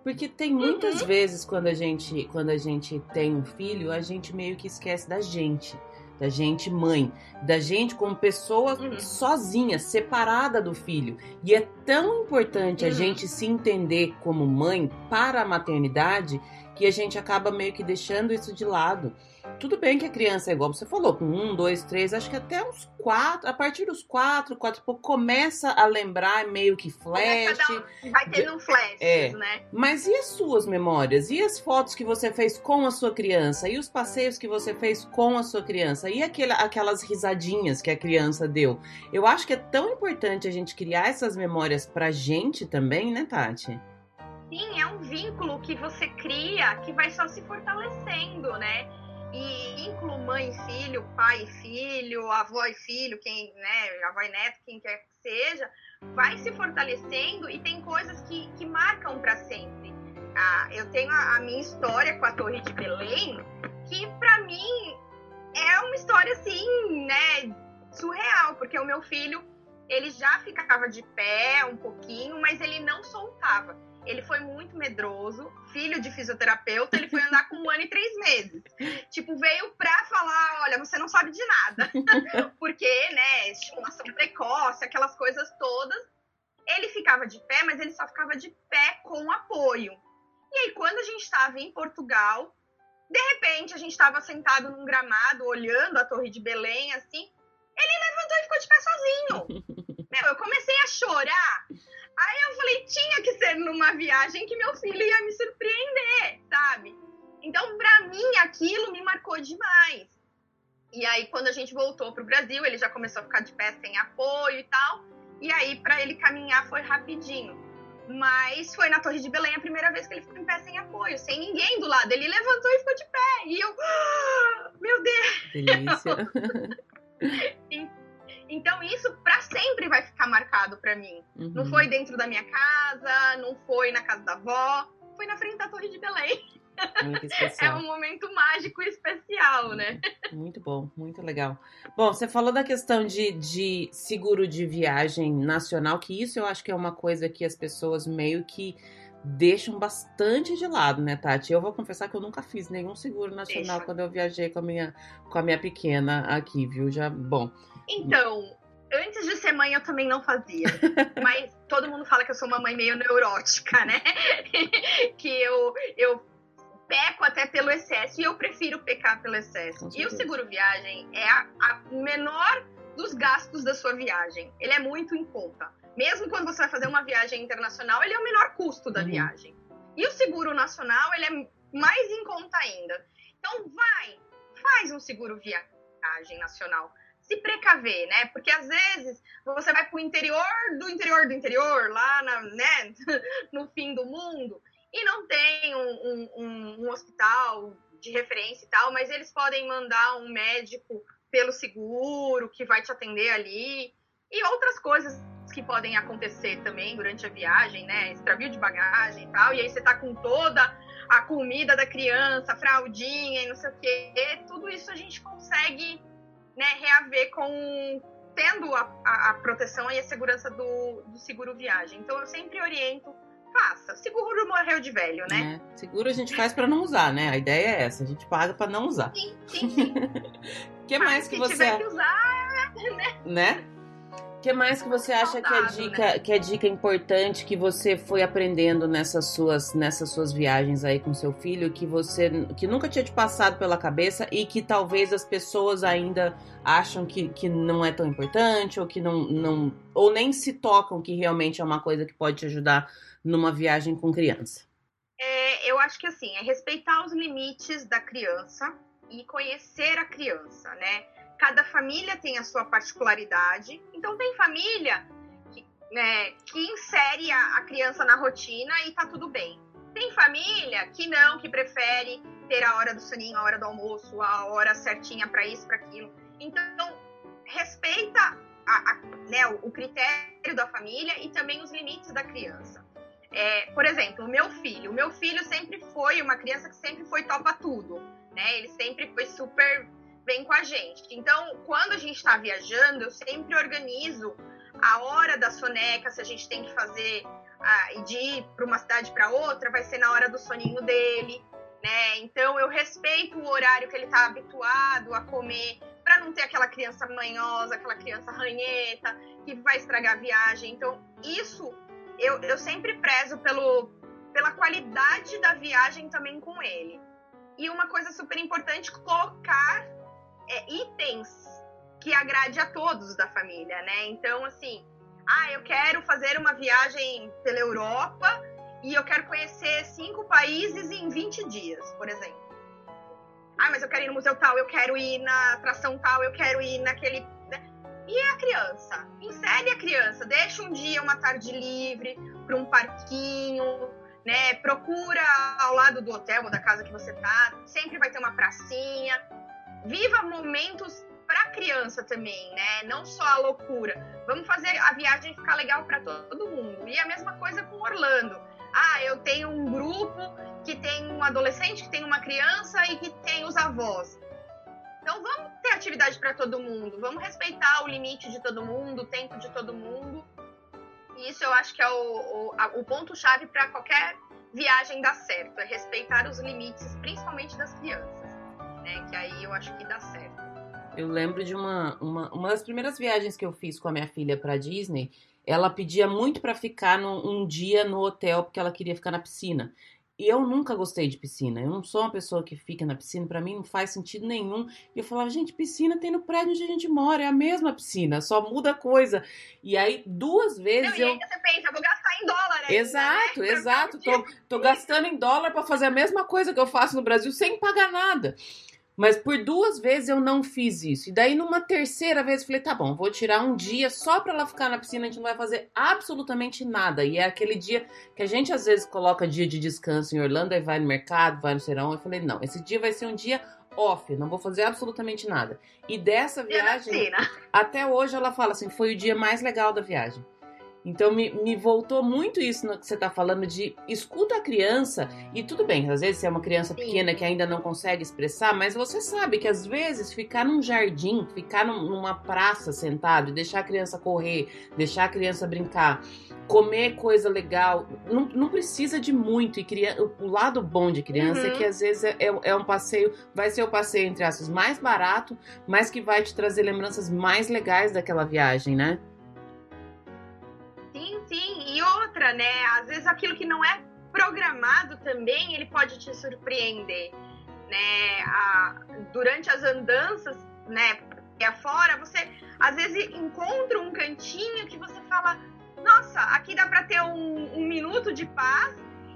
[SPEAKER 1] Porque tem muitas uhum. vezes quando a gente quando a gente tem um filho, a gente meio que esquece da gente da gente mãe, da gente como pessoa uhum. sozinha, separada do filho. E é tão importante uhum. a gente se entender como mãe para a maternidade que a gente acaba meio que deixando isso de lado. Tudo bem que a criança é igual você falou, com um, dois, três, acho que até uns quatro, a partir dos quatro, quatro pouco, começa a lembrar meio que flash.
[SPEAKER 2] Um, vai tendo um flash, é. né?
[SPEAKER 1] Mas e as suas memórias? E as fotos que você fez com a sua criança? E os passeios que você fez com a sua criança? E aquele, aquelas risadinhas que a criança deu? Eu acho que é tão importante a gente criar essas memórias pra gente também, né, Tati?
[SPEAKER 2] Sim, é um vínculo que você cria que vai só se fortalecendo, né? E incluo mãe e filho, pai e filho, avó e filho, quem, né, avó e neto, quem quer que seja, vai se fortalecendo e tem coisas que, que marcam para sempre. Ah, eu tenho a, a, minha história com a Torre de Belém, que para mim é uma história assim, né, surreal, porque o meu filho, ele já ficava de pé um pouquinho, mas ele não soltava ele foi muito medroso, filho de fisioterapeuta, ele foi andar com um ano e três meses. Tipo, veio pra falar, olha, você não sabe de nada. Porque, né, estimulação precoce, aquelas coisas todas. Ele ficava de pé, mas ele só ficava de pé com apoio. E aí, quando a gente estava em Portugal, de repente, a gente estava sentado num gramado, olhando a Torre de Belém, assim, ele levantou e ficou de pé sozinho. Meu, eu comecei a chorar Aí eu falei, tinha que ser numa viagem que meu filho ia me surpreender, sabe? Então, pra mim, aquilo me marcou demais. E aí, quando a gente voltou pro Brasil, ele já começou a ficar de pé sem apoio e tal. E aí, para ele caminhar foi rapidinho. Mas foi na Torre de Belém a primeira vez que ele ficou em pé sem apoio, sem ninguém do lado. Ele levantou e ficou de pé. E eu, ah, meu Deus!
[SPEAKER 1] Delícia!
[SPEAKER 2] Então isso para sempre vai ficar marcado para mim. Uhum. Não foi dentro da minha casa, não foi na casa da avó, foi na frente da Torre de Belém. É um momento mágico e especial, né?
[SPEAKER 1] Muito bom, muito legal. Bom, você falou da questão de, de seguro de viagem nacional, que isso eu acho que é uma coisa que as pessoas meio que deixam bastante de lado, né, Tati? Eu vou confessar que eu nunca fiz nenhum seguro nacional Deixa. quando eu viajei com a minha, com a minha pequena aqui, viu? Já, bom.
[SPEAKER 2] Então, antes de ser mãe eu também não fazia. mas todo mundo fala que eu sou uma mãe meio neurótica, né? que eu, eu peco até pelo excesso e eu prefiro pecar pelo excesso. E o seguro viagem é a, a menor dos gastos da sua viagem. Ele é muito em conta. Mesmo quando você vai fazer uma viagem internacional, ele é o menor custo da uhum. viagem. E o seguro nacional, ele é mais em conta ainda. Então, vai, faz um seguro viagem nacional se precaver, né? Porque às vezes você vai para o interior do interior do interior, lá na, né, no fim do mundo, e não tem um, um, um hospital de referência e tal, mas eles podem mandar um médico pelo seguro que vai te atender ali e outras coisas que podem acontecer também durante a viagem, né? Extravio de bagagem e tal, e aí você tá com toda a comida da criança, fraldinha e não sei o quê. Tudo isso a gente consegue né, reaver com tendo a, a, a proteção e a segurança do, do seguro viagem. Então eu sempre oriento faça. Seguro morreu de velho, né?
[SPEAKER 1] É, seguro a gente faz para não usar, né? A ideia é essa, a gente paga para não usar.
[SPEAKER 2] Sim, sim, sim.
[SPEAKER 1] que mais que você
[SPEAKER 2] tiver que usar, né?
[SPEAKER 1] Né? Que mais que você acha que é dica, né? que é dica importante que você foi aprendendo nessas suas nessas suas viagens aí com seu filho que você que nunca tinha te passado pela cabeça e que talvez as pessoas ainda acham que, que não é tão importante ou que não, não ou nem se tocam que realmente é uma coisa que pode te ajudar numa viagem com criança?
[SPEAKER 2] É, eu acho que assim, é respeitar os limites da criança e conhecer a criança, né? Cada família tem a sua particularidade. Então tem família que, né, que insere a, a criança na rotina e tá tudo bem. Tem família que não, que prefere ter a hora do soninho, a hora do almoço, a hora certinha para isso, para aquilo. Então, respeita a, a, né, o critério da família e também os limites da criança. É, por exemplo, o meu filho. O meu filho sempre foi uma criança que sempre foi topa tudo, né? Ele sempre foi super bem com a gente. Então, quando a gente está viajando, eu sempre organizo a hora da soneca, se a gente tem que fazer uh, de ir para uma cidade para outra, vai ser na hora do soninho dele, né? Então, eu respeito o horário que ele está habituado a comer, para não ter aquela criança manhosa, aquela criança ranheta, que vai estragar a viagem. Então, isso eu, eu sempre prezo pelo, pela qualidade da viagem também com ele. E uma coisa super importante, colocar é, itens que agrade a todos da família, né? Então, assim, ah, eu quero fazer uma viagem pela Europa e eu quero conhecer cinco países em 20 dias, por exemplo. Ah, mas eu quero ir no museu tal, eu quero ir na atração tal, eu quero ir naquele e a criança? Insere a criança, deixa um dia, uma tarde livre, para um parquinho, né? Procura ao lado do hotel ou da casa que você tá, sempre vai ter uma pracinha. Viva momentos para criança também, né? Não só a loucura. Vamos fazer a viagem ficar legal para todo mundo. E a mesma coisa com Orlando. Ah, eu tenho um grupo que tem um adolescente, que tem uma criança e que tem os avós. Então vamos ter atividade para todo mundo, vamos respeitar o limite de todo mundo, o tempo de todo mundo. E isso eu acho que é o, o, o ponto-chave para qualquer viagem dar certo, é respeitar os limites, principalmente das crianças, né? Que aí eu acho que dá certo.
[SPEAKER 1] Eu lembro de uma, uma, uma das primeiras viagens que eu fiz com a minha filha para Disney. Ela pedia muito para ficar no, um dia no hotel porque ela queria ficar na piscina. E eu nunca gostei de piscina. Eu não sou uma pessoa que fica na piscina, para mim não faz sentido nenhum. E eu falava, gente, piscina tem no prédio onde a gente mora, é a mesma piscina, só muda coisa. E aí, duas vezes.
[SPEAKER 2] Não,
[SPEAKER 1] eu...
[SPEAKER 2] e aí você pensa, eu vou gastar em dólar ainda,
[SPEAKER 1] Exato,
[SPEAKER 2] né?
[SPEAKER 1] exato. Tô, tô gastando em dólar para fazer a mesma coisa que eu faço no Brasil sem pagar nada. Mas por duas vezes eu não fiz isso. E daí, numa terceira vez, eu falei: tá bom, vou tirar um dia só pra ela ficar na piscina, a gente não vai fazer absolutamente nada. E é aquele dia que a gente às vezes coloca dia de descanso em Orlando, aí vai no mercado, vai no serão. Eu falei: não, esse dia vai ser um dia off, não vou fazer absolutamente nada. E dessa viagem, até hoje ela fala assim: foi o dia mais legal da viagem. Então me, me voltou muito isso no que você está falando de escuta a criança e tudo bem, às vezes você é uma criança pequena que ainda não consegue expressar, mas você sabe que às vezes ficar num jardim, ficar num, numa praça sentado deixar a criança correr, deixar a criança brincar, comer coisa legal, não, não precisa de muito e criança, o lado bom de criança uhum. é que às vezes é, é, é um passeio, vai ser o passeio entre aspas mais barato, mas que vai te trazer lembranças mais legais daquela viagem, né?
[SPEAKER 2] Outra, né? Às vezes aquilo que não é programado também, ele pode te surpreender, né? A, durante as andanças, né? E afora, você às vezes encontra um cantinho que você fala, nossa, aqui dá para ter um, um, minuto de paz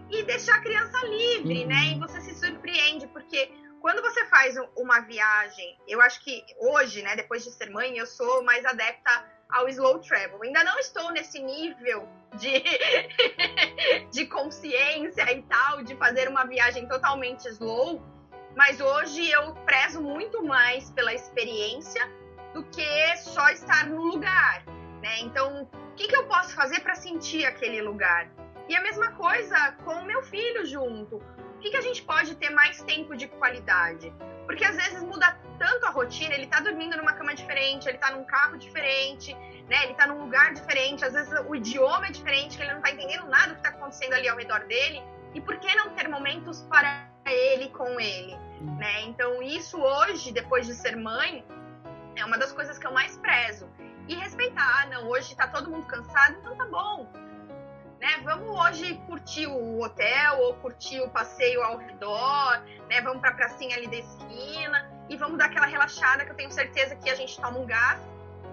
[SPEAKER 2] e deixar a criança livre, uhum. né? E você se surpreende, porque quando você faz uma viagem, eu acho que hoje, né, depois de ser mãe, eu sou mais adepta ao slow travel. Ainda não estou nesse nível de, de consciência e tal, de fazer uma viagem totalmente slow, mas hoje eu prezo muito mais pela experiência do que só estar no lugar, né? Então, o que, que eu posso fazer para sentir aquele lugar? E a mesma coisa com o meu filho junto. Que, que a gente pode ter mais tempo de qualidade? Porque às vezes muda tanto a rotina, ele tá dormindo numa cama diferente, ele tá num carro diferente, né? Ele tá num lugar diferente, às vezes o idioma é diferente, que ele não tá entendendo nada do que tá acontecendo ali ao redor dele. E por que não ter momentos para ele com ele, hum. né? Então isso hoje, depois de ser mãe, é uma das coisas que eu mais prezo. E respeitar, ah, não, hoje tá todo mundo cansado, então tá bom né? Vamos hoje curtir o hotel ou curtir o passeio ao redor, né? Vamos para a pracinha ali da esquina e vamos dar aquela relaxada que eu tenho certeza que a gente toma um gás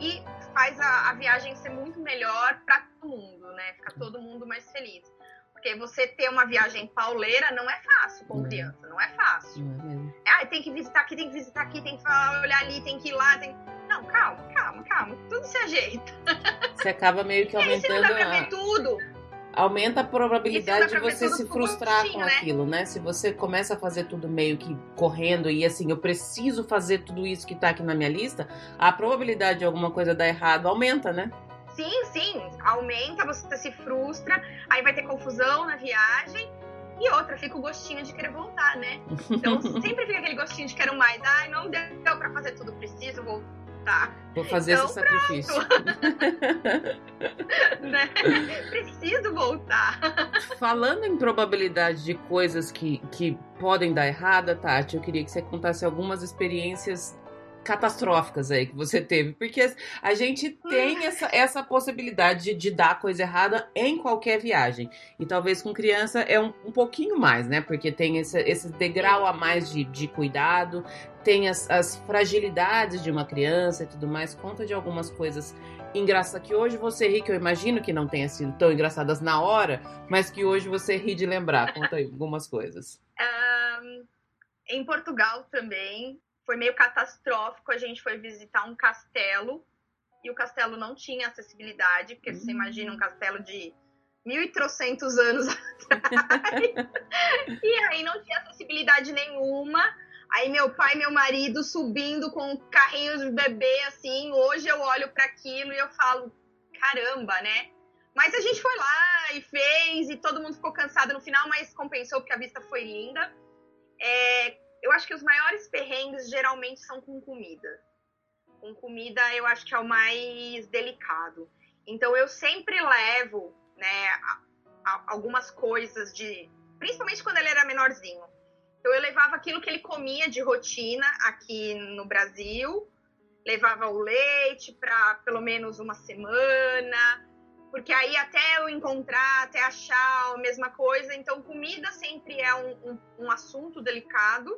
[SPEAKER 2] e faz a, a viagem ser muito melhor para todo mundo, né? Fica todo mundo mais feliz. Porque você ter uma viagem pauleira não é fácil com criança, não é fácil. É ah, tem que visitar aqui, tem que visitar aqui, tem que olhar ali, tem que ir lá, tem Não, calma, calma, calma, tudo se ajeita.
[SPEAKER 1] Você acaba meio que aumentando. E aí, se não dá
[SPEAKER 2] pra ver tudo,
[SPEAKER 1] aumenta a probabilidade de você se frustrar com né? aquilo, né? Se você começa a fazer tudo meio que correndo e assim, eu preciso fazer tudo isso que tá aqui na minha lista, a probabilidade de alguma coisa dar errado aumenta, né?
[SPEAKER 2] Sim, sim, aumenta, você se frustra, aí vai ter confusão na viagem. E outra, fica o gostinho de querer voltar, né? Então sempre fica aquele gostinho de quero mais. Ai, não deu pra fazer tudo, preciso voltar Tá.
[SPEAKER 1] Vou fazer então, esse sacrifício.
[SPEAKER 2] né? Preciso voltar.
[SPEAKER 1] Falando em probabilidade de coisas que, que podem dar errada, Tati, eu queria que você contasse algumas experiências catastróficas aí que você teve, porque a gente tem hum. essa, essa possibilidade de, de, dar coisa errada em qualquer viagem. E talvez com criança é um, um pouquinho mais, né? Porque tem esse, esse degrau a mais de, de cuidado, tem as, as fragilidades de uma criança e tudo mais. Conta de algumas coisas engraçadas que hoje você ri, que eu imagino que não tenha sido tão engraçadas na hora, mas que hoje você ri de lembrar. Conta aí algumas coisas.
[SPEAKER 2] Um, em Portugal também foi meio catastrófico. A gente foi visitar um castelo e o castelo não tinha acessibilidade, porque você imagina um castelo de mil e trocentos anos atrás. e aí não tinha acessibilidade nenhuma. Aí meu pai e meu marido subindo com carrinhos de bebê, assim. Hoje eu olho para aquilo e eu falo, caramba, né? Mas a gente foi lá e fez, e todo mundo ficou cansado no final, mas compensou porque a vista foi linda. É, eu acho que os maiores perrengues geralmente são com comida. Com comida eu acho que é o mais delicado. Então eu sempre levo, né, algumas coisas de, principalmente quando ele era menorzinho. Então eu levava aquilo que ele comia de rotina aqui no Brasil, levava o leite para pelo menos uma semana, porque aí até eu encontrar, até achar a mesma coisa. Então comida sempre é um, um, um assunto delicado.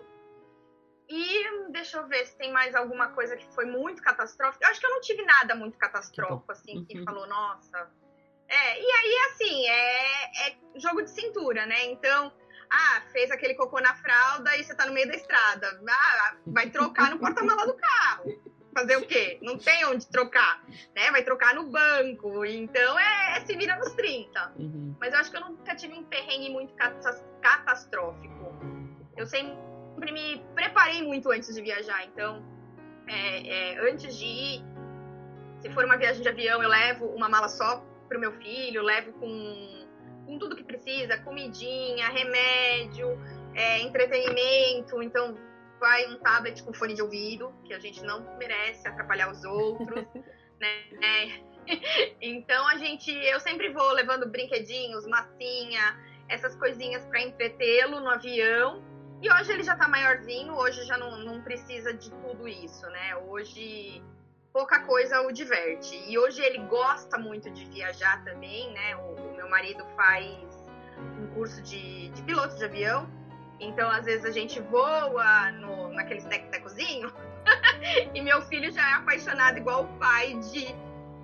[SPEAKER 2] E deixa eu ver se tem mais alguma coisa que foi muito catastrófica. Eu acho que eu não tive nada muito catastrófico, assim, que uhum. falou, nossa. É, e aí, assim, é, é jogo de cintura, né? Então, ah, fez aquele cocô na fralda e você tá no meio da estrada. Ah, vai trocar no porta-mala do carro. Fazer o quê? Não tem onde trocar, né? Vai trocar no banco. Então, é, é se vira nos 30. Uhum. Mas eu acho que eu nunca tive um perrengue muito catastrófico. Eu sempre sempre me preparei muito antes de viajar. Então, é, é, antes de ir, se for uma viagem de avião, eu levo uma mala só para o meu filho, levo com, com tudo que precisa, comidinha, remédio, é, entretenimento. Então, vai um tablet com fone de ouvido, que a gente não merece atrapalhar os outros, né? Então a gente, eu sempre vou levando brinquedinhos, massinha, essas coisinhas para entretê-lo no avião e hoje ele já tá maiorzinho, hoje já não, não precisa de tudo isso, né? Hoje pouca coisa o diverte. E hoje ele gosta muito de viajar também, né? O, o meu marido faz um curso de, de, piloto de avião. Então, às vezes, a gente voa no, naquele teco-tecozinho. e meu filho já é apaixonado igual o pai de,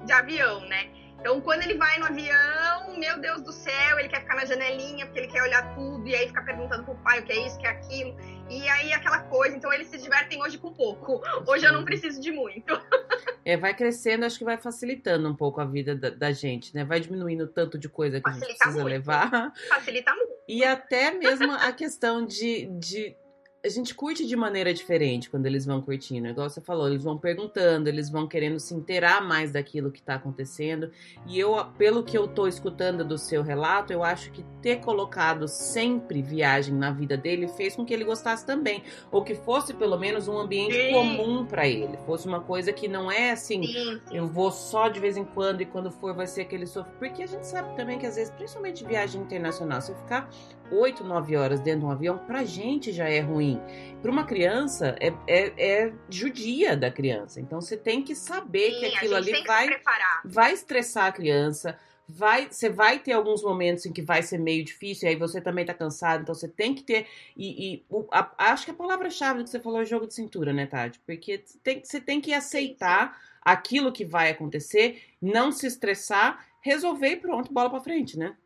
[SPEAKER 2] de avião, né? Então, quando ele vai no avião, meu Deus do céu, ele quer ficar na janelinha, porque ele quer olhar tudo, e aí fica perguntando pro pai o que é isso, o que é aquilo, e aí aquela coisa. Então, eles se divertem hoje com pouco. Hoje eu não preciso de muito.
[SPEAKER 1] É, vai crescendo, acho que vai facilitando um pouco a vida da, da gente, né? Vai diminuindo o tanto de coisa que Facilita a gente precisa muito. levar.
[SPEAKER 2] Facilita muito.
[SPEAKER 1] E até mesmo a questão de, de a gente curte de maneira diferente quando eles vão curtindo. Igual você falou, eles vão perguntando, eles vão querendo se inteirar mais daquilo que está acontecendo. E eu, pelo que eu tô escutando do seu relato, eu acho que ter colocado sempre viagem na vida dele fez com que ele gostasse também. Ou que fosse pelo menos um ambiente sim. comum para ele. Fosse uma coisa que não é assim, sim, eu vou só de vez em quando e quando for vai ser aquele sofrimento. Porque a gente sabe também que às vezes, principalmente viagem internacional, se eu ficar 8, 9 horas dentro de um avião, pra gente já é ruim. Para uma criança, é, é, é, judia da criança. Então você tem que saber Sim, que aquilo ali vai, vai estressar a criança. Vai, você vai ter alguns momentos em que vai ser meio difícil, e aí você também tá cansado, então você tem que ter. E, e a, acho que a palavra-chave que você falou é jogo de cintura, né, Tati? Porque tem, você tem que aceitar aquilo que vai acontecer, não se estressar, resolver e pronto, bola para frente, né?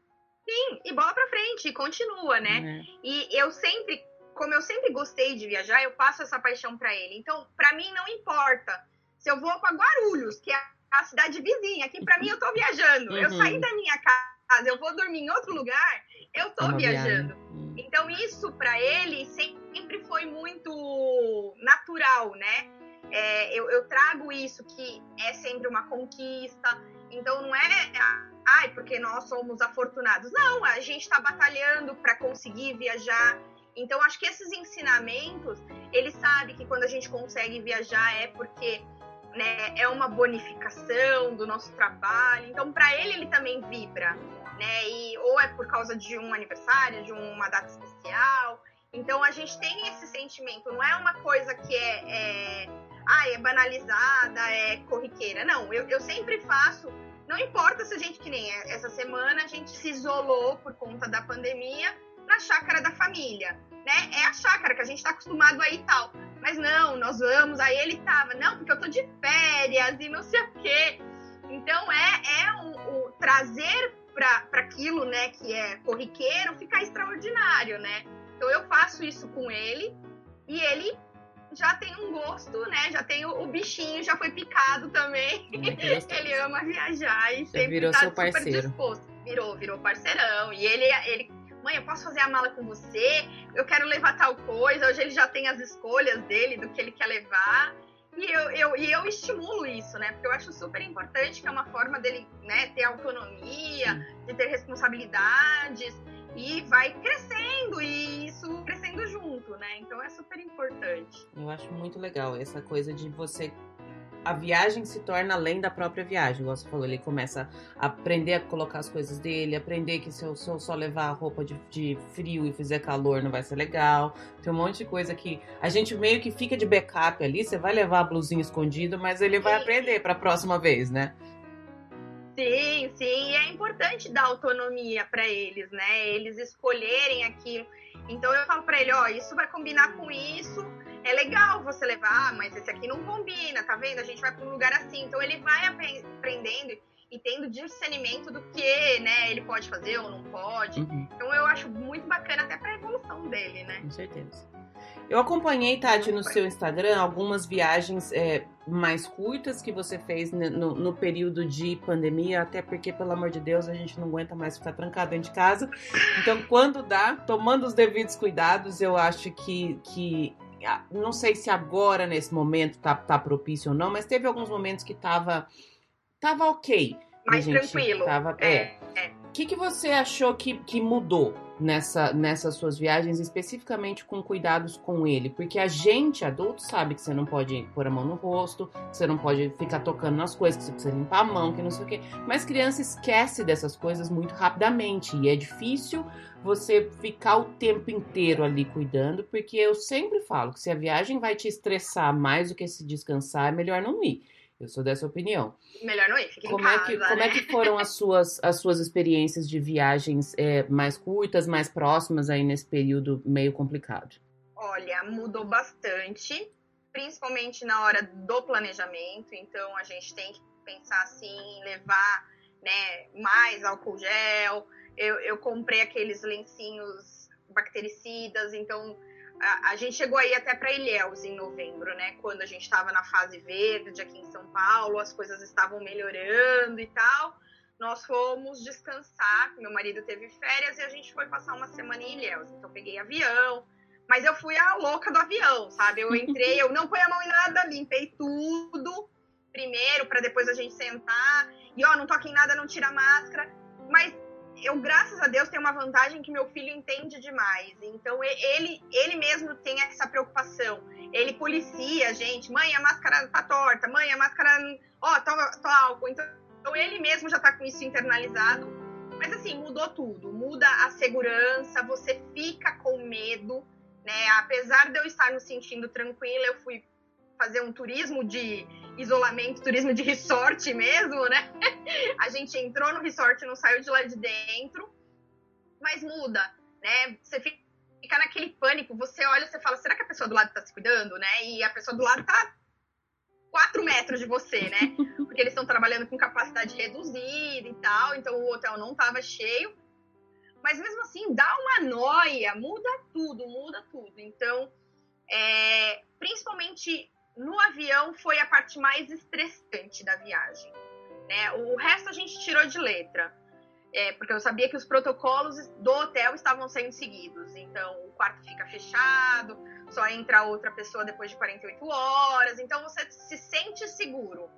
[SPEAKER 2] Sim, e bola pra frente, e continua, né? É. E eu sempre, como eu sempre gostei de viajar, eu passo essa paixão para ele. Então, para mim não importa se eu vou para Guarulhos, que é a cidade vizinha, que para mim eu tô viajando. Uhum. Eu saí da minha casa, eu vou dormir em outro lugar, eu tô é viajando. Uhum. Então, isso para ele sempre foi muito natural, né? É, eu, eu trago isso que é sempre uma conquista. Então, não é ai, porque nós somos afortunados. Não, a gente está batalhando para conseguir viajar. Então, acho que esses ensinamentos, ele sabe que quando a gente consegue viajar é porque né, é uma bonificação do nosso trabalho. Então, para ele, ele também vibra, né? E, ou é por causa de um aniversário, de uma data especial. Então, a gente tem esse sentimento. Não é uma coisa que é, é, ah, é banalizada, é corriqueira. Não, eu, eu sempre faço não importa se a gente, que nem essa semana, a gente se isolou por conta da pandemia na chácara da família, né? É a chácara que a gente tá acostumado aí e tal. Mas não, nós vamos, aí ele tava, não, porque eu tô de férias e não sei o quê. Então é, é o, o trazer para aquilo, né, que é corriqueiro, ficar extraordinário, né? Então eu faço isso com ele e ele já tem um gosto, né? Já tem o, o bichinho, já foi picado também. ele ama viajar e sempre virou tá seu parceiro. super disposto. Virou, virou parceirão. E ele, ele, mãe, eu posso fazer a mala com você? Eu quero levar tal coisa. Hoje ele já tem as escolhas dele, do que ele quer levar. E eu, eu, e eu estimulo isso, né? Porque eu acho super importante que é uma forma dele né, ter autonomia, de ter responsabilidades e vai crescendo e isso crescendo junto, né? Então é super importante.
[SPEAKER 1] Eu acho muito legal essa coisa de você a viagem se torna além da própria viagem. Igual você falou, ele começa a aprender a colocar as coisas dele, aprender que se eu, se eu só levar roupa de, de, frio e fizer calor não vai ser legal. Tem um monte de coisa que a gente meio que fica de backup ali. Você vai levar a blusinha escondida, mas ele vai aprender para a próxima vez, né?
[SPEAKER 2] Sim, sim, e é importante dar autonomia para eles, né? Eles escolherem aquilo. Então eu falo para ele, ó, isso vai combinar com isso. É legal você levar, mas esse aqui não combina, tá vendo? A gente vai para um lugar assim. Então ele vai aprendendo e tendo discernimento do que, né, ele pode fazer ou não pode. Uhum. Então eu acho muito bacana até para a evolução dele, né?
[SPEAKER 1] Com certeza. Eu acompanhei, Tati, no seu Instagram algumas viagens é, mais curtas que você fez no, no, período de pandemia, até porque, pelo amor de Deus, a gente não aguenta mais ficar trancado dentro de casa. Então, quando dá, tomando os devidos cuidados, eu acho que, que não sei se agora, nesse momento, tá, tá propício ou não, mas teve alguns momentos que tava, tava ok.
[SPEAKER 2] Mais tranquilo.
[SPEAKER 1] Tava, é. é. Que, que você achou que, que mudou? nessa, nessas suas viagens, especificamente com cuidados com ele? Porque a gente, adulto, sabe que você não pode pôr a mão no rosto, que você não pode ficar tocando nas coisas, que você precisa limpar a mão, que não sei o quê. Mas criança esquece dessas coisas muito rapidamente e é difícil você ficar o tempo inteiro ali cuidando, porque eu sempre falo que se a viagem vai te estressar mais do que se descansar, é melhor não ir. Eu sou dessa opinião.
[SPEAKER 2] Melhor não ir,
[SPEAKER 1] como
[SPEAKER 2] em casa,
[SPEAKER 1] é que,
[SPEAKER 2] né?
[SPEAKER 1] Como é que foram as suas, as suas experiências de viagens é, mais curtas, mais próximas aí nesse período meio complicado?
[SPEAKER 2] Olha, mudou bastante, principalmente na hora do planejamento. Então, a gente tem que pensar assim, levar né? Mais álcool gel. Eu, eu comprei aqueles lencinhos bactericidas, então a, a gente chegou aí até para Ilhéus em novembro, né? Quando a gente estava na fase verde aqui em São Paulo, as coisas estavam melhorando e tal. Nós fomos descansar, meu marido teve férias e a gente foi passar uma semana em Ilhéus. Então peguei avião, mas eu fui a louca do avião, sabe? Eu entrei, eu não pus a mão em nada, limpei tudo primeiro para depois a gente sentar. E ó, não toque em nada, não tira máscara. Mas eu, graças a Deus, tenho uma vantagem que meu filho entende demais. Então, ele, ele mesmo tem essa preocupação. Ele policia a gente. Mãe, a máscara tá torta. Mãe, a máscara... Ó, toma, toma álcool. Então, então, ele mesmo já tá com isso internalizado. Mas, assim, mudou tudo. Muda a segurança, você fica com medo, né? Apesar de eu estar me sentindo tranquila, eu fui fazer um turismo de isolamento, turismo de resort mesmo, né? A gente entrou no resort, não saiu de lá de dentro, mas muda, né? Você fica naquele pânico, você olha, você fala, será que a pessoa do lado tá se cuidando, né? E a pessoa do lado tá quatro metros de você, né? Porque eles estão trabalhando com capacidade reduzida e tal, então o hotel não tava cheio. Mas mesmo assim, dá uma noia, muda tudo, muda tudo. Então, é, principalmente no avião foi a parte mais estressante da viagem. Né? O resto a gente tirou de letra, é, porque eu sabia que os protocolos do hotel estavam sendo seguidos. Então, o quarto fica fechado, só entra outra pessoa depois de 48 horas. Então, você se sente seguro.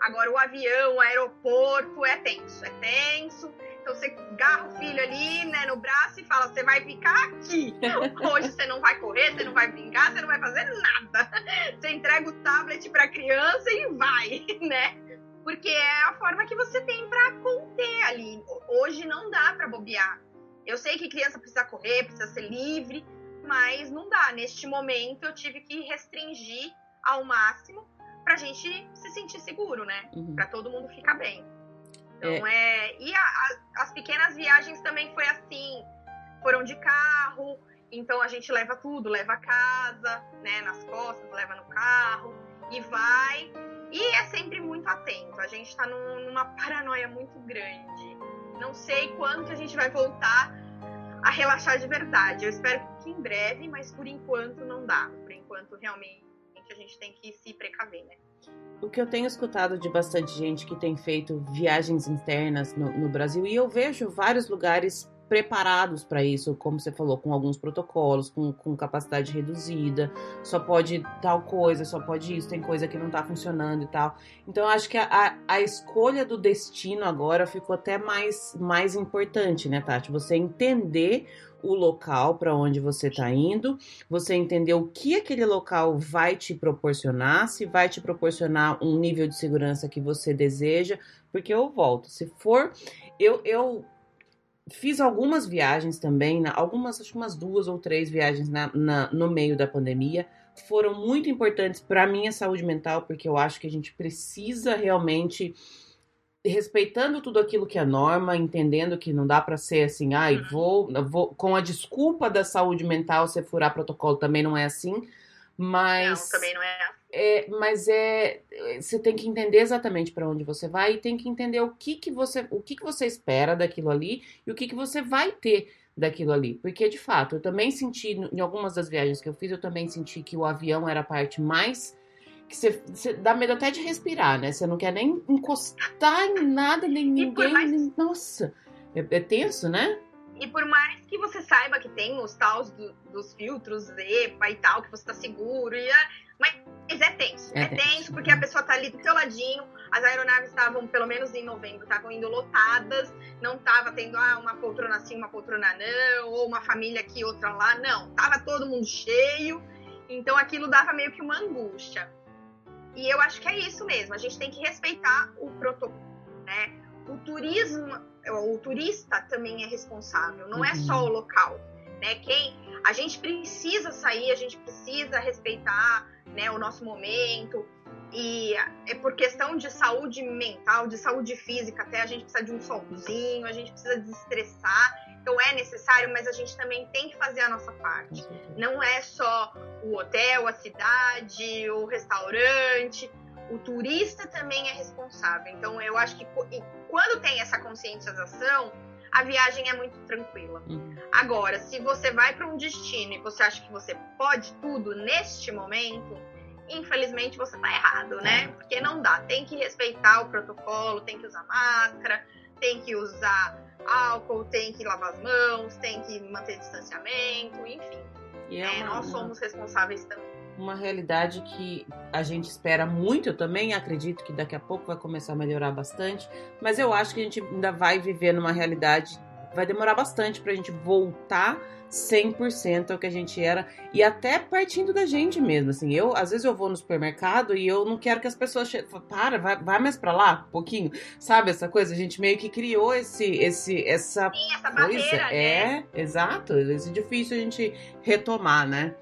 [SPEAKER 2] Agora, o avião, o aeroporto é tenso, é tenso. Então você garra o filho ali, né, no braço e fala: você vai ficar aqui. Hoje você não vai correr, você não vai brincar, você não vai fazer nada. Você entrega o tablet para a criança e vai, né? Porque é a forma que você tem para conter ali. Hoje não dá para bobear. Eu sei que criança precisa correr, precisa ser livre, mas não dá. Neste momento eu tive que restringir ao máximo pra gente se sentir seguro, né? Uhum. Pra todo mundo ficar bem. Então é. é... E a, a, as pequenas viagens também foi assim. Foram de carro, então a gente leva tudo, leva a casa, né, nas costas, leva no carro e vai. E é sempre muito atento. A gente tá num, numa paranoia muito grande. Não sei quando a gente vai voltar a relaxar de verdade. Eu espero que em breve, mas por enquanto não dá. Por enquanto, realmente, a gente tem que se precaver, né?
[SPEAKER 1] O que eu tenho escutado de bastante gente que tem feito viagens internas no, no Brasil, e eu vejo vários lugares preparados para isso, como você falou, com alguns protocolos, com, com, capacidade reduzida, só pode tal coisa, só pode isso, tem coisa que não está funcionando e tal. Então, eu acho que a, a, escolha do destino agora ficou até mais, mais importante, né, Tati? Você entender o local para onde você está indo, você entender o que aquele local vai te proporcionar, se vai te proporcionar um nível de segurança que você deseja, porque eu volto, se for, eu, eu fiz algumas viagens também, algumas, acho que umas duas ou três viagens na, na no meio da pandemia, foram muito importantes para minha saúde mental, porque eu acho que a gente precisa realmente respeitando tudo aquilo que é norma, entendendo que não dá para ser assim, ai, ah, vou, vou com a desculpa da saúde mental você furar protocolo também não é assim, mas
[SPEAKER 2] não, também não é. Assim.
[SPEAKER 1] é mas é você tem que entender exatamente para onde você vai e tem que entender o que que você o que que você espera daquilo ali e o que que você vai ter daquilo ali, porque de fato eu também senti em algumas das viagens que eu fiz eu também senti que o avião era a parte mais que você, você, dá medo até de respirar, né? Você não quer nem encostar em nada, nem ninguém. Mais... Nem... Nossa, é, é, tenso, né?
[SPEAKER 2] E por mais que você saiba que tem os tals do, dos filtros EPA e tal, que você tá seguro, e, mas é tenso. É, é tenso, tenso porque a pessoa tá ali do seu ladinho. As aeronaves estavam, pelo menos em novembro, estavam indo lotadas. Não tava tendo ah, uma poltrona assim, uma poltrona não, ou uma família aqui, outra lá. Não, tava todo mundo cheio. Então aquilo dava meio que uma angústia. E eu acho que é isso mesmo, a gente tem que respeitar o protocolo, né? O turismo, o turista também é responsável, não uhum. é só o uhum. local, né? Quem a gente precisa sair, a gente precisa respeitar, né, o nosso momento. E é por questão de saúde mental, de saúde física, até a gente precisa de um solzinho, a gente precisa desestressar. Então é necessário, mas a gente também tem que fazer a nossa parte. Não é só o hotel, a cidade, o restaurante. o turista também é responsável. Então, eu acho que quando tem essa conscientização, a viagem é muito tranquila. Uhum. Agora, se você vai para um destino e você acha que você pode tudo neste momento, infelizmente você está errado, né? É. Porque não dá. Tem que respeitar o protocolo, tem que usar máscara, tem que usar álcool, tem que lavar as mãos, tem que manter distanciamento, enfim. E é, é uma, nós somos responsáveis também.
[SPEAKER 1] Uma realidade que a gente espera muito, eu também acredito que daqui a pouco vai começar a melhorar bastante, mas eu acho que a gente ainda vai viver numa realidade, vai demorar bastante para a gente voltar 100% ao que a gente era e até partindo da gente mesmo, assim, eu às vezes eu vou no supermercado e eu não quero que as pessoas cheguem, para, vai, vai mais para lá, um pouquinho, sabe essa coisa, a gente meio que criou esse esse essa,
[SPEAKER 2] Sim, essa coisa, barreira,
[SPEAKER 1] é, né? exato, é difícil a gente retomar, né?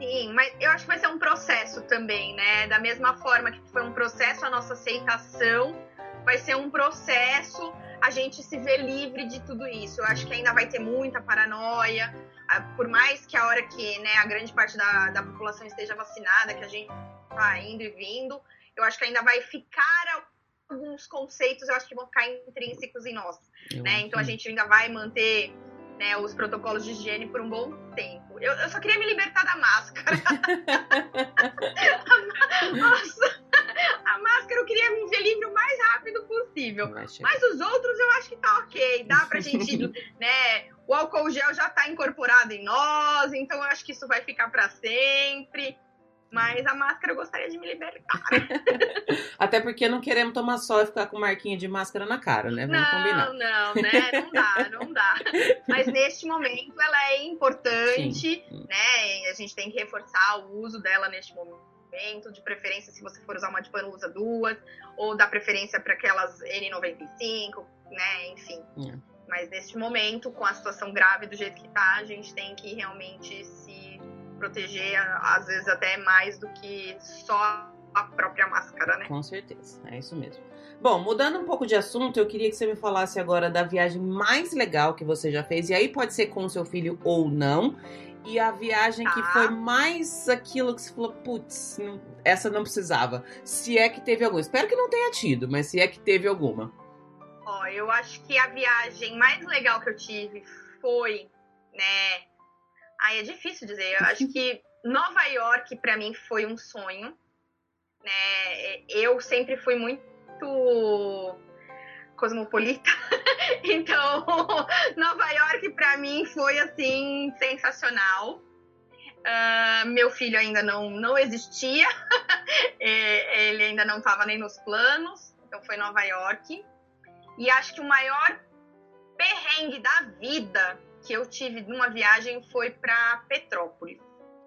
[SPEAKER 2] Sim, mas eu acho que vai ser um processo também, né? Da mesma forma que foi um processo a nossa aceitação, vai ser um processo a gente se ver livre de tudo isso. Eu acho que ainda vai ter muita paranoia, por mais que a hora que né, a grande parte da, da população esteja vacinada, que a gente está indo e vindo, eu acho que ainda vai ficar alguns conceitos, eu acho que vão ficar intrínsecos em nós. Né? Então a gente ainda vai manter né, os protocolos de higiene por um bom tempo. Eu, eu só queria me libertar da máscara. Nossa, a máscara eu queria me ver livre o mais rápido possível. Mas os outros eu acho que tá ok, dá pra gente, né? O álcool gel já tá incorporado em nós, então eu acho que isso vai ficar para sempre. Mas a máscara eu gostaria de me libertar.
[SPEAKER 1] Até porque não queremos tomar sol e ficar com marquinha de máscara na cara, né? Vamos
[SPEAKER 2] não,
[SPEAKER 1] combinar.
[SPEAKER 2] Não, né? Não dá, não dá. Mas neste momento ela é importante, Sim. né? A gente tem que reforçar o uso dela neste momento. De preferência, se você for usar uma de pano, usa duas. Ou dá preferência para aquelas N95, né? Enfim. É. Mas neste momento, com a situação grave do jeito que tá, a gente tem que realmente se proteger, às vezes até mais do que só a própria máscara, né?
[SPEAKER 1] Com certeza, é isso mesmo. Bom, mudando um pouco de assunto, eu queria que você me falasse agora da viagem mais legal que você já fez, e aí pode ser com o seu filho ou não. E a viagem que foi tá. mais aquilo que você falou, putz, essa não precisava. Se é que teve alguma. Espero que não tenha tido, mas se é que teve alguma.
[SPEAKER 2] Ó, eu acho que a viagem mais legal que eu tive foi, né, Aí é difícil dizer. Eu acho que Nova York para mim foi um sonho. Né? Eu sempre fui muito cosmopolita. então, Nova York para mim foi assim sensacional. Uh, meu filho ainda não, não existia, ele ainda não estava nem nos planos, então foi Nova York. E acho que o maior perrengue da vida que eu tive numa viagem foi para Petrópolis.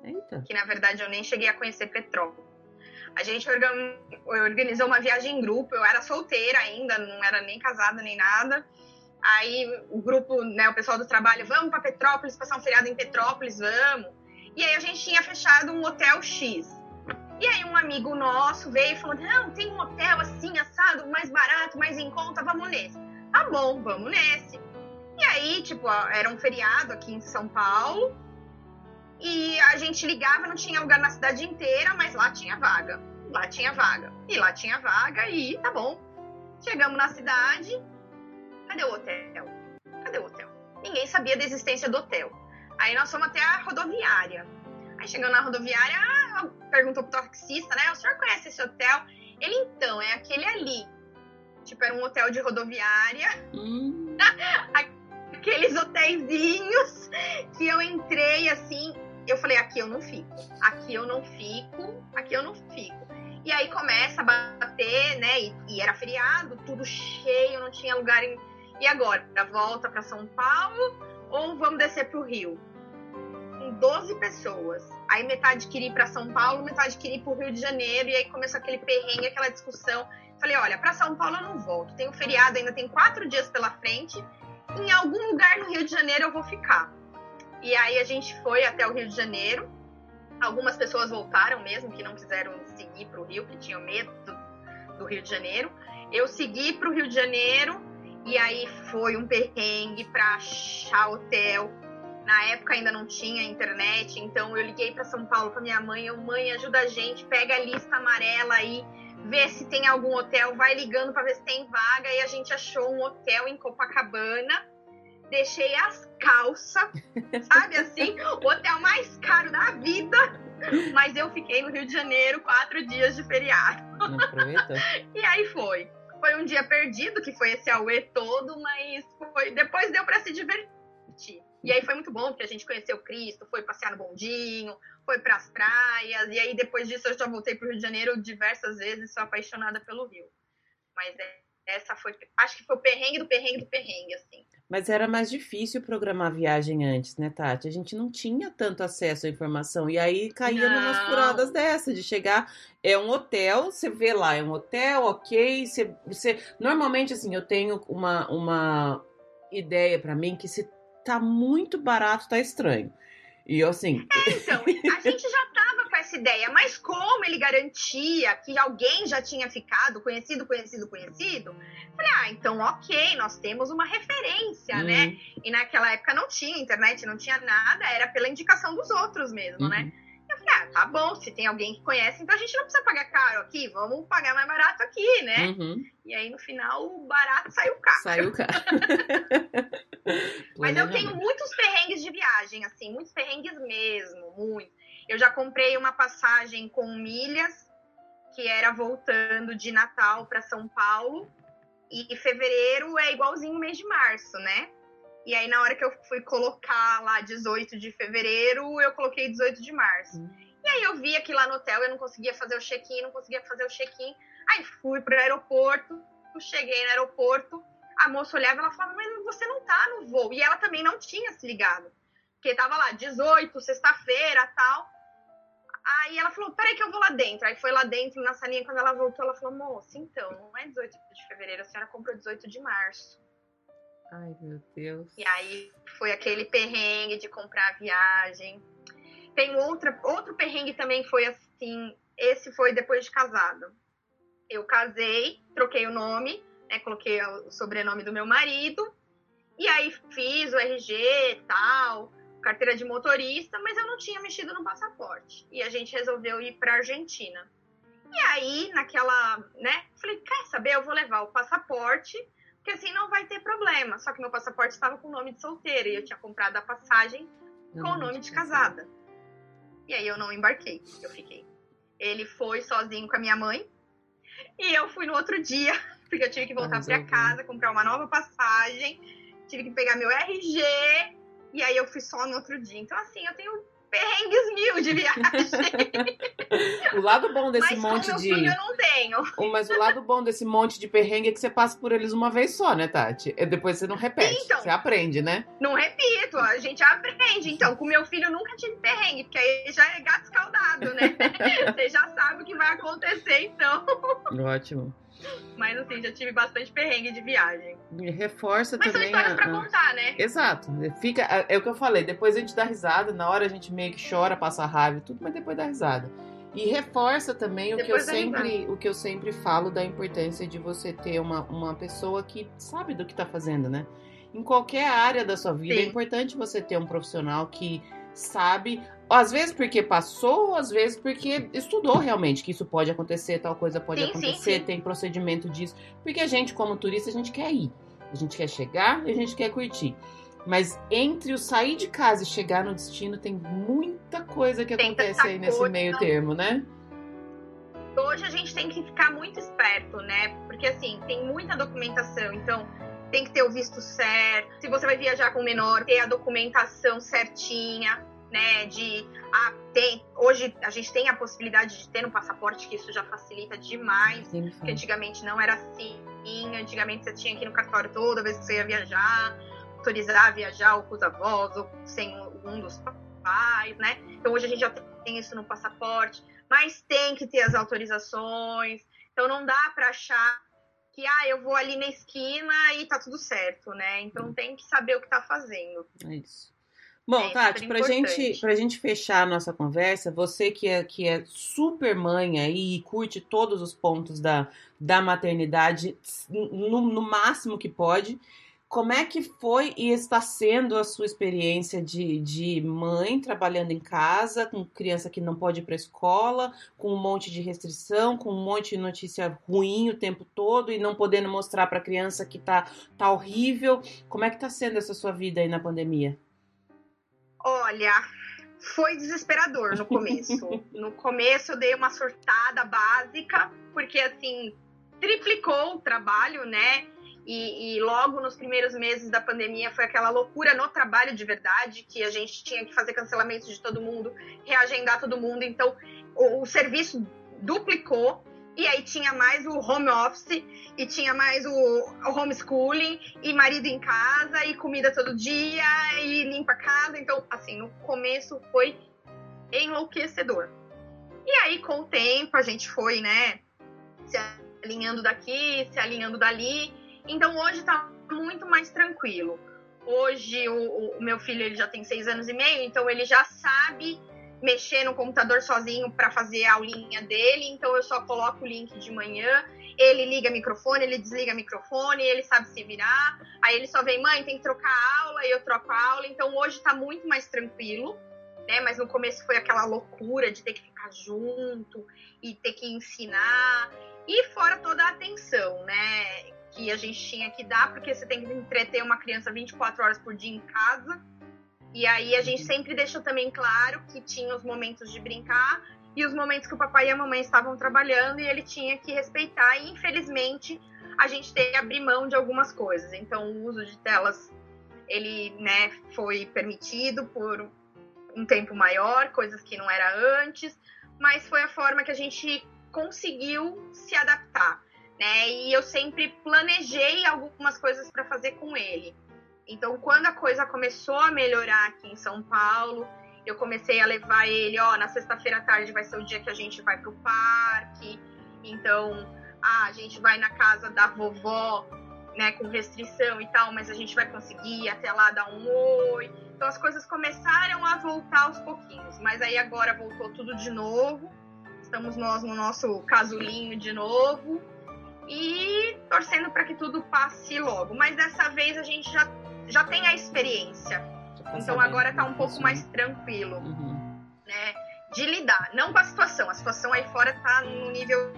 [SPEAKER 2] Eita. Que na verdade eu nem cheguei a conhecer Petrópolis. A gente organizou uma viagem em grupo, eu era solteira ainda, não era nem casada nem nada. Aí o grupo, né, o pessoal do trabalho, vamos para Petrópolis, passar um feriado em Petrópolis, vamos. E aí a gente tinha fechado um hotel X. E aí um amigo nosso veio e falou: "Não, tem um hotel assim assado, mais barato, mais em conta, vamos nesse". Tá bom, vamos nesse. E aí, tipo, era um feriado aqui em São Paulo. E a gente ligava, não tinha lugar na cidade inteira, mas lá tinha vaga. Lá tinha vaga. E lá tinha vaga e tá bom. Chegamos na cidade. Cadê o hotel? Cadê o hotel? Ninguém sabia da existência do hotel. Aí nós fomos até a rodoviária. Aí chegando na rodoviária, perguntou pro taxista, né? O senhor conhece esse hotel? Ele, então, é aquele ali. Tipo, era um hotel de rodoviária. Hum. aqueles hotéisinhos que eu entrei assim, eu falei, aqui eu não fico, aqui eu não fico, aqui eu não fico. E aí começa a bater, né? E, e era feriado, tudo cheio, não tinha lugar em. E agora? Volta para São Paulo ou vamos descer para o Rio? Com 12 pessoas. Aí metade queria ir para São Paulo, metade queria ir para o Rio de Janeiro. E aí começou aquele perrengue, aquela discussão. Falei, olha, para São Paulo eu não volto. Tem o feriado, ainda tem quatro dias pela frente em algum lugar no Rio de Janeiro eu vou ficar. E aí a gente foi até o Rio de Janeiro. Algumas pessoas voltaram mesmo, que não quiseram seguir para o Rio, que tinham medo do, do Rio de Janeiro. Eu segui para o Rio de Janeiro e aí foi um perrengue para achar hotel. Na época ainda não tinha internet, então eu liguei para São Paulo para minha mãe, eu, mãe, ajuda a gente, pega a lista amarela aí, vê se tem algum hotel, vai ligando para ver se tem vaga, e a gente achou um hotel em Copacabana. Deixei as calças, sabe assim, o hotel mais caro da vida. Mas eu fiquei no Rio de Janeiro quatro dias de feriado. E aí foi. Foi um dia perdido, que foi esse auê todo, mas foi, depois deu para se divertir. E aí foi muito bom, porque a gente conheceu Cristo, foi passear no bondinho, foi para as praias, e aí depois disso eu já voltei para o Rio de Janeiro diversas vezes, sou apaixonada pelo Rio. Mas é, essa foi, acho que foi o perrengue do perrengue do perrengue, assim.
[SPEAKER 1] Mas era mais difícil programar viagem antes, né, Tati? A gente não tinha tanto acesso à informação. E aí caía não. numas furadas dessa, de chegar. É um hotel, você vê lá, é um hotel, ok. Você, você... Normalmente, assim, eu tenho uma, uma ideia para mim que se tá muito barato, tá estranho. E eu assim.
[SPEAKER 2] É, então, a gente já essa ideia, mas como ele garantia que alguém já tinha ficado conhecido, conhecido, conhecido, falei, ah, então ok, nós temos uma referência, né? uhum. né? E naquela época não tinha internet, não tinha nada, era pela indicação dos outros mesmo, né? uhum. né? Eu falei, ah, tá bom, se tem alguém que conhece, então a gente não precisa pagar caro aqui, vamos pagar mais barato aqui, né? Uhum. E aí no final o barato saiu caro.
[SPEAKER 1] Saiu caro.
[SPEAKER 2] Mas eu tenho muitos perrengues de viagem, assim, muitos perrengues mesmo, muito. Eu já comprei uma passagem com milhas, que era voltando de Natal para São Paulo. E fevereiro é igualzinho o mês de março, né? E aí, na hora que eu fui colocar lá 18 de fevereiro, eu coloquei 18 de março. Uhum. E aí eu vi aqui lá no hotel, eu não conseguia fazer o check-in, não conseguia fazer o check-in. Aí fui pro aeroporto, cheguei no aeroporto, a moça olhava e ela falava, mas você não tá no voo. E ela também não tinha se ligado. Porque tava lá, 18, sexta-feira, tal. Aí ela falou, peraí que eu vou lá dentro. Aí foi lá dentro, na salinha, quando ela voltou, ela falou, moça, então, não é 18 de fevereiro, a senhora comprou 18 de março.
[SPEAKER 1] Ai, meu Deus.
[SPEAKER 2] E aí foi aquele perrengue de comprar a viagem. Tem outra, outro perrengue também foi assim, esse foi depois de casado. Eu casei, troquei o nome, né, coloquei o sobrenome do meu marido, e aí fiz o RG e tal, carteira de motorista, mas eu não tinha mexido no passaporte. E a gente resolveu ir para Argentina. E aí, naquela, né, falei, quer saber, eu vou levar o passaporte, porque assim não vai ter problema. Só que meu passaporte estava com o nome de solteira e eu tinha comprado a passagem com o nome de casada. E aí eu não embarquei, eu fiquei. Ele foi sozinho com a minha mãe e eu fui no outro dia porque eu tive que voltar para casa, comprar uma nova passagem, tive que pegar meu RG, e aí eu fui só no outro dia. Então, assim, eu tenho perrengues mil de viagem.
[SPEAKER 1] o lado bom desse
[SPEAKER 2] mas
[SPEAKER 1] monte
[SPEAKER 2] com
[SPEAKER 1] de.
[SPEAKER 2] Filho eu não tenho.
[SPEAKER 1] Mas o lado bom desse monte de perrengue é que você passa por eles uma vez só, né, Tati? E depois você não repete. Então, você aprende, né?
[SPEAKER 2] Não repito, a gente aprende. Então, com meu filho nunca tive perrengue, porque aí já é gato escaldado, né? você já sabe o que vai acontecer, então.
[SPEAKER 1] Ótimo.
[SPEAKER 2] Mas assim, já tive bastante perrengue de viagem.
[SPEAKER 1] E reforça
[SPEAKER 2] Mas
[SPEAKER 1] também.
[SPEAKER 2] Mas são histórias a, pra contar, né?
[SPEAKER 1] Exato. Fica, é o que eu falei, depois a gente dá risada, na hora a gente meio que chora, passa raiva e tudo, mas depois dá risada. E reforça também o que, eu sempre, o que eu sempre falo da importância de você ter uma, uma pessoa que sabe do que tá fazendo, né? Em qualquer área da sua vida, é Sim. é importante você ter um profissional que sabe às vezes porque passou, às vezes porque estudou realmente que isso pode acontecer, tal coisa pode sim, acontecer, sim, sim. tem procedimento disso. Porque a gente, como turista, a gente quer ir. A gente quer chegar e a gente quer curtir. Mas entre o sair de casa e chegar no destino, tem muita coisa que tem acontece aí nesse coisa. meio termo, né?
[SPEAKER 2] Hoje a gente tem que ficar muito esperto, né? Porque assim, tem muita documentação, então tem que ter o visto certo. Se você vai viajar com menor, ter a documentação certinha né? De ah, tem, hoje a gente tem a possibilidade de ter um passaporte, que isso já facilita demais. Sim, porque antigamente não era assim. Antigamente você tinha que ir no cartório toda vez que você ia viajar, autorizar a viajar ou com os avós, ou sem um dos pais, né? Então hoje a gente já tem isso no passaporte, mas tem que ter as autorizações. Então não dá para achar que ah, eu vou ali na esquina e tá tudo certo, né? Então tem que saber o que tá fazendo.
[SPEAKER 1] É isso. Bom, é Tati, pra gente, pra gente fechar a nossa conversa, você que é, que é super mãe aí e curte todos os pontos da, da maternidade no, no máximo que pode, como é que foi e está sendo a sua experiência de, de mãe trabalhando em casa, com criança que não pode ir para a escola, com um monte de restrição, com um monte de notícia ruim o tempo todo e não podendo mostrar para a criança que tá, tá horrível? Como é que está sendo essa sua vida aí na pandemia?
[SPEAKER 2] Olha, foi desesperador no começo. no começo eu dei uma surtada básica, porque assim, triplicou o trabalho, né? E, e, logo nos primeiros meses da pandemia foi aquela loucura no trabalho de verdade, que a gente tinha que fazer cancelamento de todo mundo, reagendar todo mundo. Então, o, o serviço duplicou. E aí tinha mais o home office, e tinha mais o, o homeschooling, e marido em casa, e comida todo dia, e limpa a casa. Então, assim, no começo foi enlouquecedor. E aí, com o tempo, a gente foi, né, se alinhando daqui, se alinhando dali. Então, hoje está muito mais tranquilo. Hoje, o, o meu filho ele já tem seis anos e meio, então ele já sabe mexer no computador sozinho para fazer a aulinha dele, então eu só coloco o link de manhã, ele liga microfone, ele desliga microfone, ele sabe se virar, aí ele só vem, mãe, tem que trocar a aula, e eu troco a aula, então hoje tá muito mais tranquilo, né, mas no começo foi aquela loucura de ter que ficar junto, e ter que ensinar, e fora toda a atenção, né, que a gente tinha que dar, porque você tem que entreter uma criança 24 horas por dia em casa, e aí a gente uhum. sempre deixou também claro que tinha os momentos de brincar e os momentos que o papai e a mamãe estavam trabalhando e ele tinha que respeitar. E infelizmente a gente teve que abrir mão de algumas coisas. Então o uso de telas ele né, foi permitido por um tempo maior, coisas que não era antes, mas foi a forma que a gente conseguiu se adaptar. Né? E eu sempre planejei algumas coisas para fazer com ele. Então, quando a coisa começou a melhorar aqui em São Paulo, eu comecei a levar ele, ó, na sexta-feira à tarde vai ser o dia que a gente vai pro parque. Então, ah, a gente vai na casa da vovó, né, com restrição e tal, mas a gente vai conseguir até lá dar um oi. Então as coisas começaram a voltar aos pouquinhos, mas aí agora voltou tudo de novo. Estamos nós no nosso casulinho de novo e torcendo para que tudo passe logo. Mas dessa vez a gente já já tem a experiência. Tá então agora está um pouco mais tranquilo, uhum. né? De lidar, não com a situação. A situação aí fora está no nível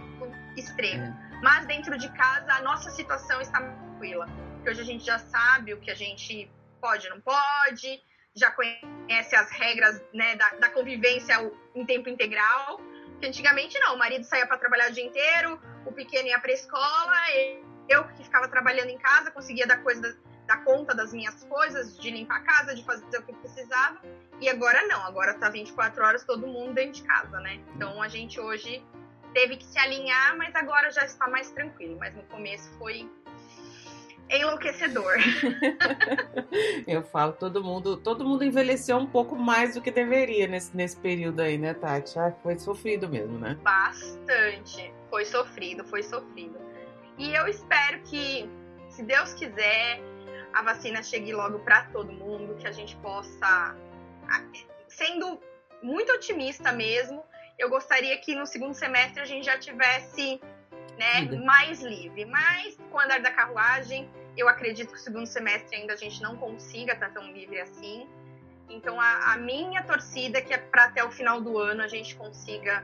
[SPEAKER 2] extremo. É. Mas dentro de casa a nossa situação está tranquila. Porque hoje a gente já sabe o que a gente pode e não pode, já conhece as regras né, da, da convivência em tempo integral. Que antigamente não, o marido saía para trabalhar o dia inteiro, o pequeno ia para a escola, eu que ficava trabalhando em casa conseguia dar coisa dar conta das minhas coisas, de limpar a casa, de fazer o que precisava. E agora não, agora tá 24 horas todo mundo dentro de casa, né? Então a gente hoje teve que se alinhar, mas agora já está mais tranquilo. Mas no começo foi enlouquecedor.
[SPEAKER 1] Eu falo, todo mundo, todo mundo envelheceu um pouco mais do que deveria nesse, nesse período aí, né, Tati? Ah, foi sofrido mesmo, né?
[SPEAKER 2] Bastante. Foi sofrido, foi sofrido. E eu espero que, se Deus quiser, a vacina chegue logo para todo mundo, que a gente possa, sendo muito otimista mesmo, eu gostaria que no segundo semestre a gente já tivesse né, mais livre. Mas com o andar da carruagem, eu acredito que o segundo semestre ainda a gente não consiga estar tão livre assim. Então a, a minha torcida é que é para até o final do ano a gente consiga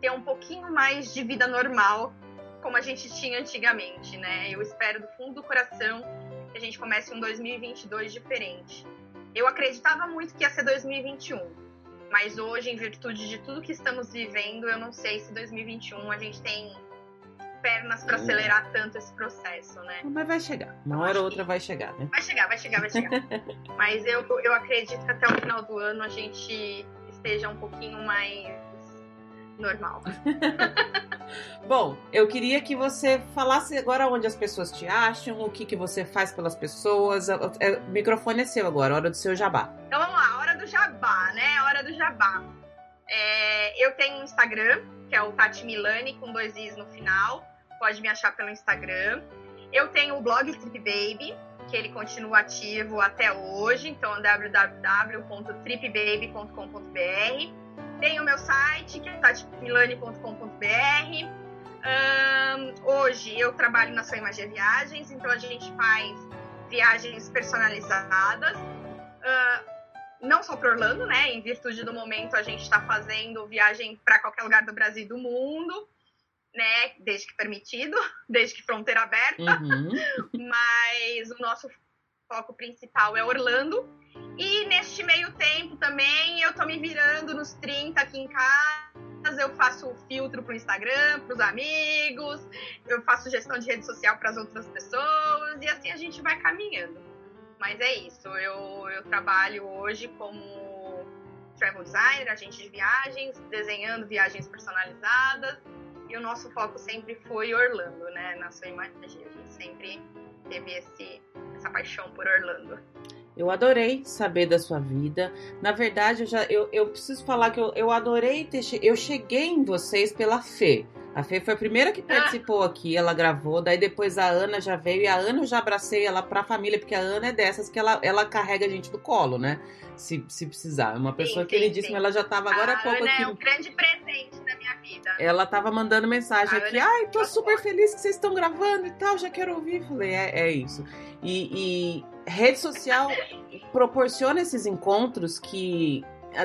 [SPEAKER 2] ter um pouquinho mais de vida normal, como a gente tinha antigamente, né? Eu espero do fundo do coração que a gente comece um 2022 diferente. Eu acreditava muito que ia ser 2021, mas hoje, em virtude de tudo que estamos vivendo, eu não sei se 2021 a gente tem pernas para acelerar tanto esse processo, né?
[SPEAKER 1] Mas vai chegar. Uma hora ou outra vai chegar, né?
[SPEAKER 2] Vai chegar, vai chegar, vai chegar. Mas eu, eu acredito que até o final do ano a gente esteja um pouquinho mais normal.
[SPEAKER 1] Bom, eu queria que você falasse agora onde as pessoas te acham, o que, que você faz pelas pessoas. É, o microfone é seu agora, hora do seu jabá.
[SPEAKER 2] Então vamos lá, hora do jabá, né? Hora do jabá. É, eu tenho um Instagram, que é o Tati Milani, com dois i's no final. Pode me achar pelo Instagram. Eu tenho o blog Trip Baby, que ele continua ativo até hoje, então www.tripbaby.com.br. Tem o meu site, que é tatimilani.com.br. Um, hoje eu trabalho na Sua Imagem Viagens, então a gente faz viagens personalizadas. Uh, não só para Orlando, né? Em virtude do momento, a gente está fazendo viagem para qualquer lugar do Brasil e do mundo, né? Desde que permitido, desde que fronteira aberta. Uhum. Mas o nosso foco principal é Orlando. E neste meio tempo também eu tô me virando nos 30 aqui em casa. Eu faço filtro pro Instagram, pros amigos, eu faço gestão de rede social para as outras pessoas e assim a gente vai caminhando. Mas é isso, eu, eu trabalho hoje como travel designer, agente de viagens, desenhando viagens personalizadas. E o nosso foco sempre foi Orlando, né? Na sua imagem, a gente sempre teve esse, essa paixão por Orlando.
[SPEAKER 1] Eu adorei saber da sua vida. Na verdade, eu já eu, eu preciso falar que eu, eu adorei ter eu cheguei em vocês pela Fê. A Fê foi a primeira que participou aqui, ela gravou, daí depois a Ana já veio e a Ana eu já abracei ela pra família, porque a Ana é dessas que ela, ela carrega a gente do colo, né? Se, se precisar. Uma pessoa sim, queridíssima, sim. ela já tava agora
[SPEAKER 2] a
[SPEAKER 1] há pouco
[SPEAKER 2] Ana
[SPEAKER 1] aqui.
[SPEAKER 2] é um grande presente na minha vida.
[SPEAKER 1] Ela tava mandando mensagem a aqui, Ana... ai, tô super feliz que vocês estão gravando e tal, já quero ouvir. Falei, é, é isso. E, e rede social proporciona esses encontros que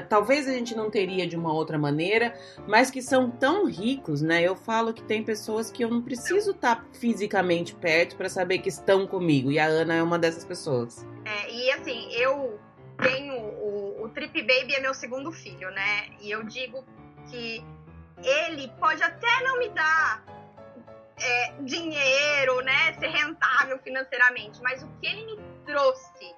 [SPEAKER 1] talvez a gente não teria de uma outra maneira, mas que são tão ricos, né? Eu falo que tem pessoas que eu não preciso estar fisicamente perto para saber que estão comigo, e a Ana é uma dessas pessoas.
[SPEAKER 2] É, e assim, eu tenho o, o Trip Baby é meu segundo filho, né? E eu digo que ele pode até não me dar é, dinheiro, né? Ser rentável financeiramente, mas o que ele me trouxe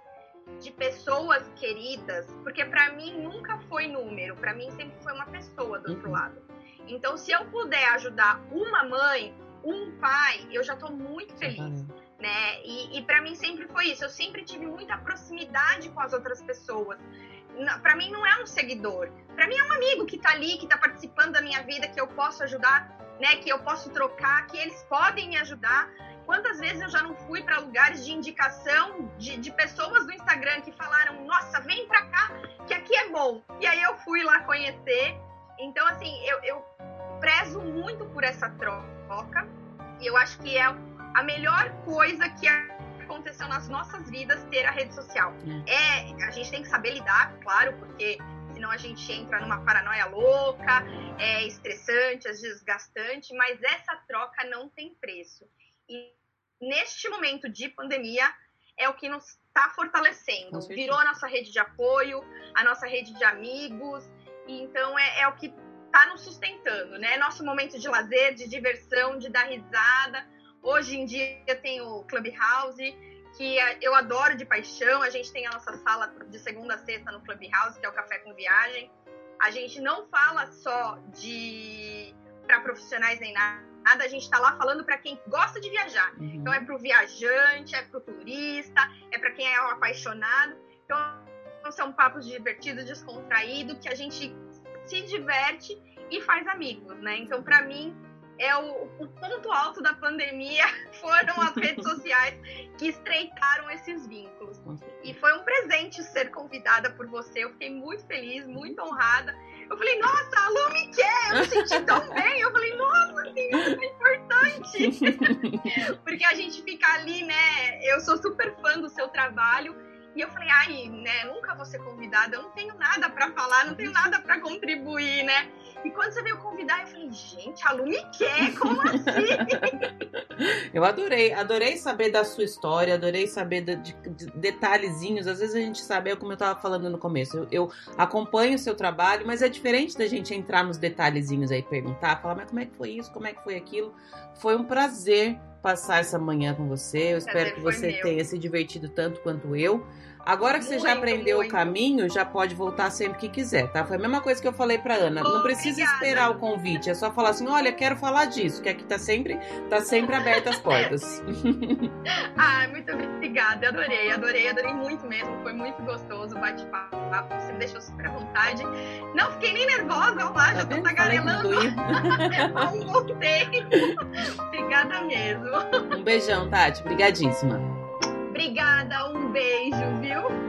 [SPEAKER 2] de pessoas queridas, porque para mim nunca foi número, para mim sempre foi uma pessoa do outro uhum. lado. Então, se eu puder ajudar uma mãe, um pai, eu já tô muito feliz, né? E, e para mim sempre foi isso. Eu sempre tive muita proximidade com as outras pessoas. Para mim não é um seguidor, para mim é um amigo que tá ali, que tá participando da minha vida, que eu posso ajudar, né? Que eu posso trocar, que eles podem me ajudar. Quantas vezes eu já não fui para lugares de indicação de, de, pessoas do Instagram que falaram: Nossa, vem para cá, que aqui é bom. E aí eu fui lá conhecer. Então, assim, eu, eu prezo muito por essa troca. E eu acho que é a melhor coisa que aconteceu nas nossas vidas ter a rede social. É, a gente tem que saber lidar, claro, porque senão a gente entra numa paranoia louca, é estressante, é desgastante, mas essa troca não tem preço. E neste momento de pandemia, é o que nos está fortalecendo. Virou a nossa rede de apoio, a nossa rede de amigos, e então é, é o que está nos sustentando, né? Nosso momento de lazer, de diversão, de dar risada. Hoje em dia tem o Clubhouse, que eu adoro de paixão. A gente tem a nossa sala de segunda a sexta no Clubhouse, que é o Café com Viagem. A gente não fala só de para profissionais nem nada nada, a gente está lá falando para quem gosta de viajar. Uhum. Então é para o viajante, é para o turista, é para quem é um apaixonado. Então são papos divertidos, descontraídos, que a gente se diverte e faz amigos, né? Então para mim é o, o, ponto alto da pandemia foram as redes sociais que estreitaram esses vínculos. E foi um presente ser convidada por você. Eu fiquei muito feliz, muito honrada. Eu falei, nossa, a Lu me quer, eu me senti tão bem. Eu falei, nossa, assim, isso é importante. Porque a gente fica ali, né? Eu sou super fã do seu trabalho. E eu falei, ai, né, nunca vou ser convidada, eu não tenho nada para falar, não tenho nada para contribuir, né? E quando você veio convidar, eu falei, gente, a Lu me quer, como assim?
[SPEAKER 1] eu adorei, adorei saber da sua história, adorei saber de, de, de detalhezinhos. Às vezes a gente sabe, é como eu estava falando no começo, eu, eu, acompanho o seu trabalho, mas é diferente da gente entrar nos detalhezinhos aí, perguntar, falar, mas como é que foi isso, como é que foi aquilo. Foi um prazer passar essa manhã com você. Eu espero que você meu. tenha se divertido tanto quanto eu. Agora que muito, você já aprendeu muito. o caminho, já pode voltar sempre que quiser, tá? Foi a mesma coisa que eu falei pra Ana. Oh, não precisa obrigada. esperar o convite, é só falar assim: olha, quero falar disso, que aqui tá sempre, tá sempre abertas as portas.
[SPEAKER 2] ah, muito obrigada, adorei, adorei, adorei muito mesmo. Foi muito gostoso o bate-papo. Você me deixou super à vontade. Não fiquei nem nervosa, vamos lá, tá já tô tagarelando há um bom tempo. obrigada mesmo.
[SPEAKER 1] Um beijão, Tati. Obrigadíssima.
[SPEAKER 2] Obrigada, um beijo, viu?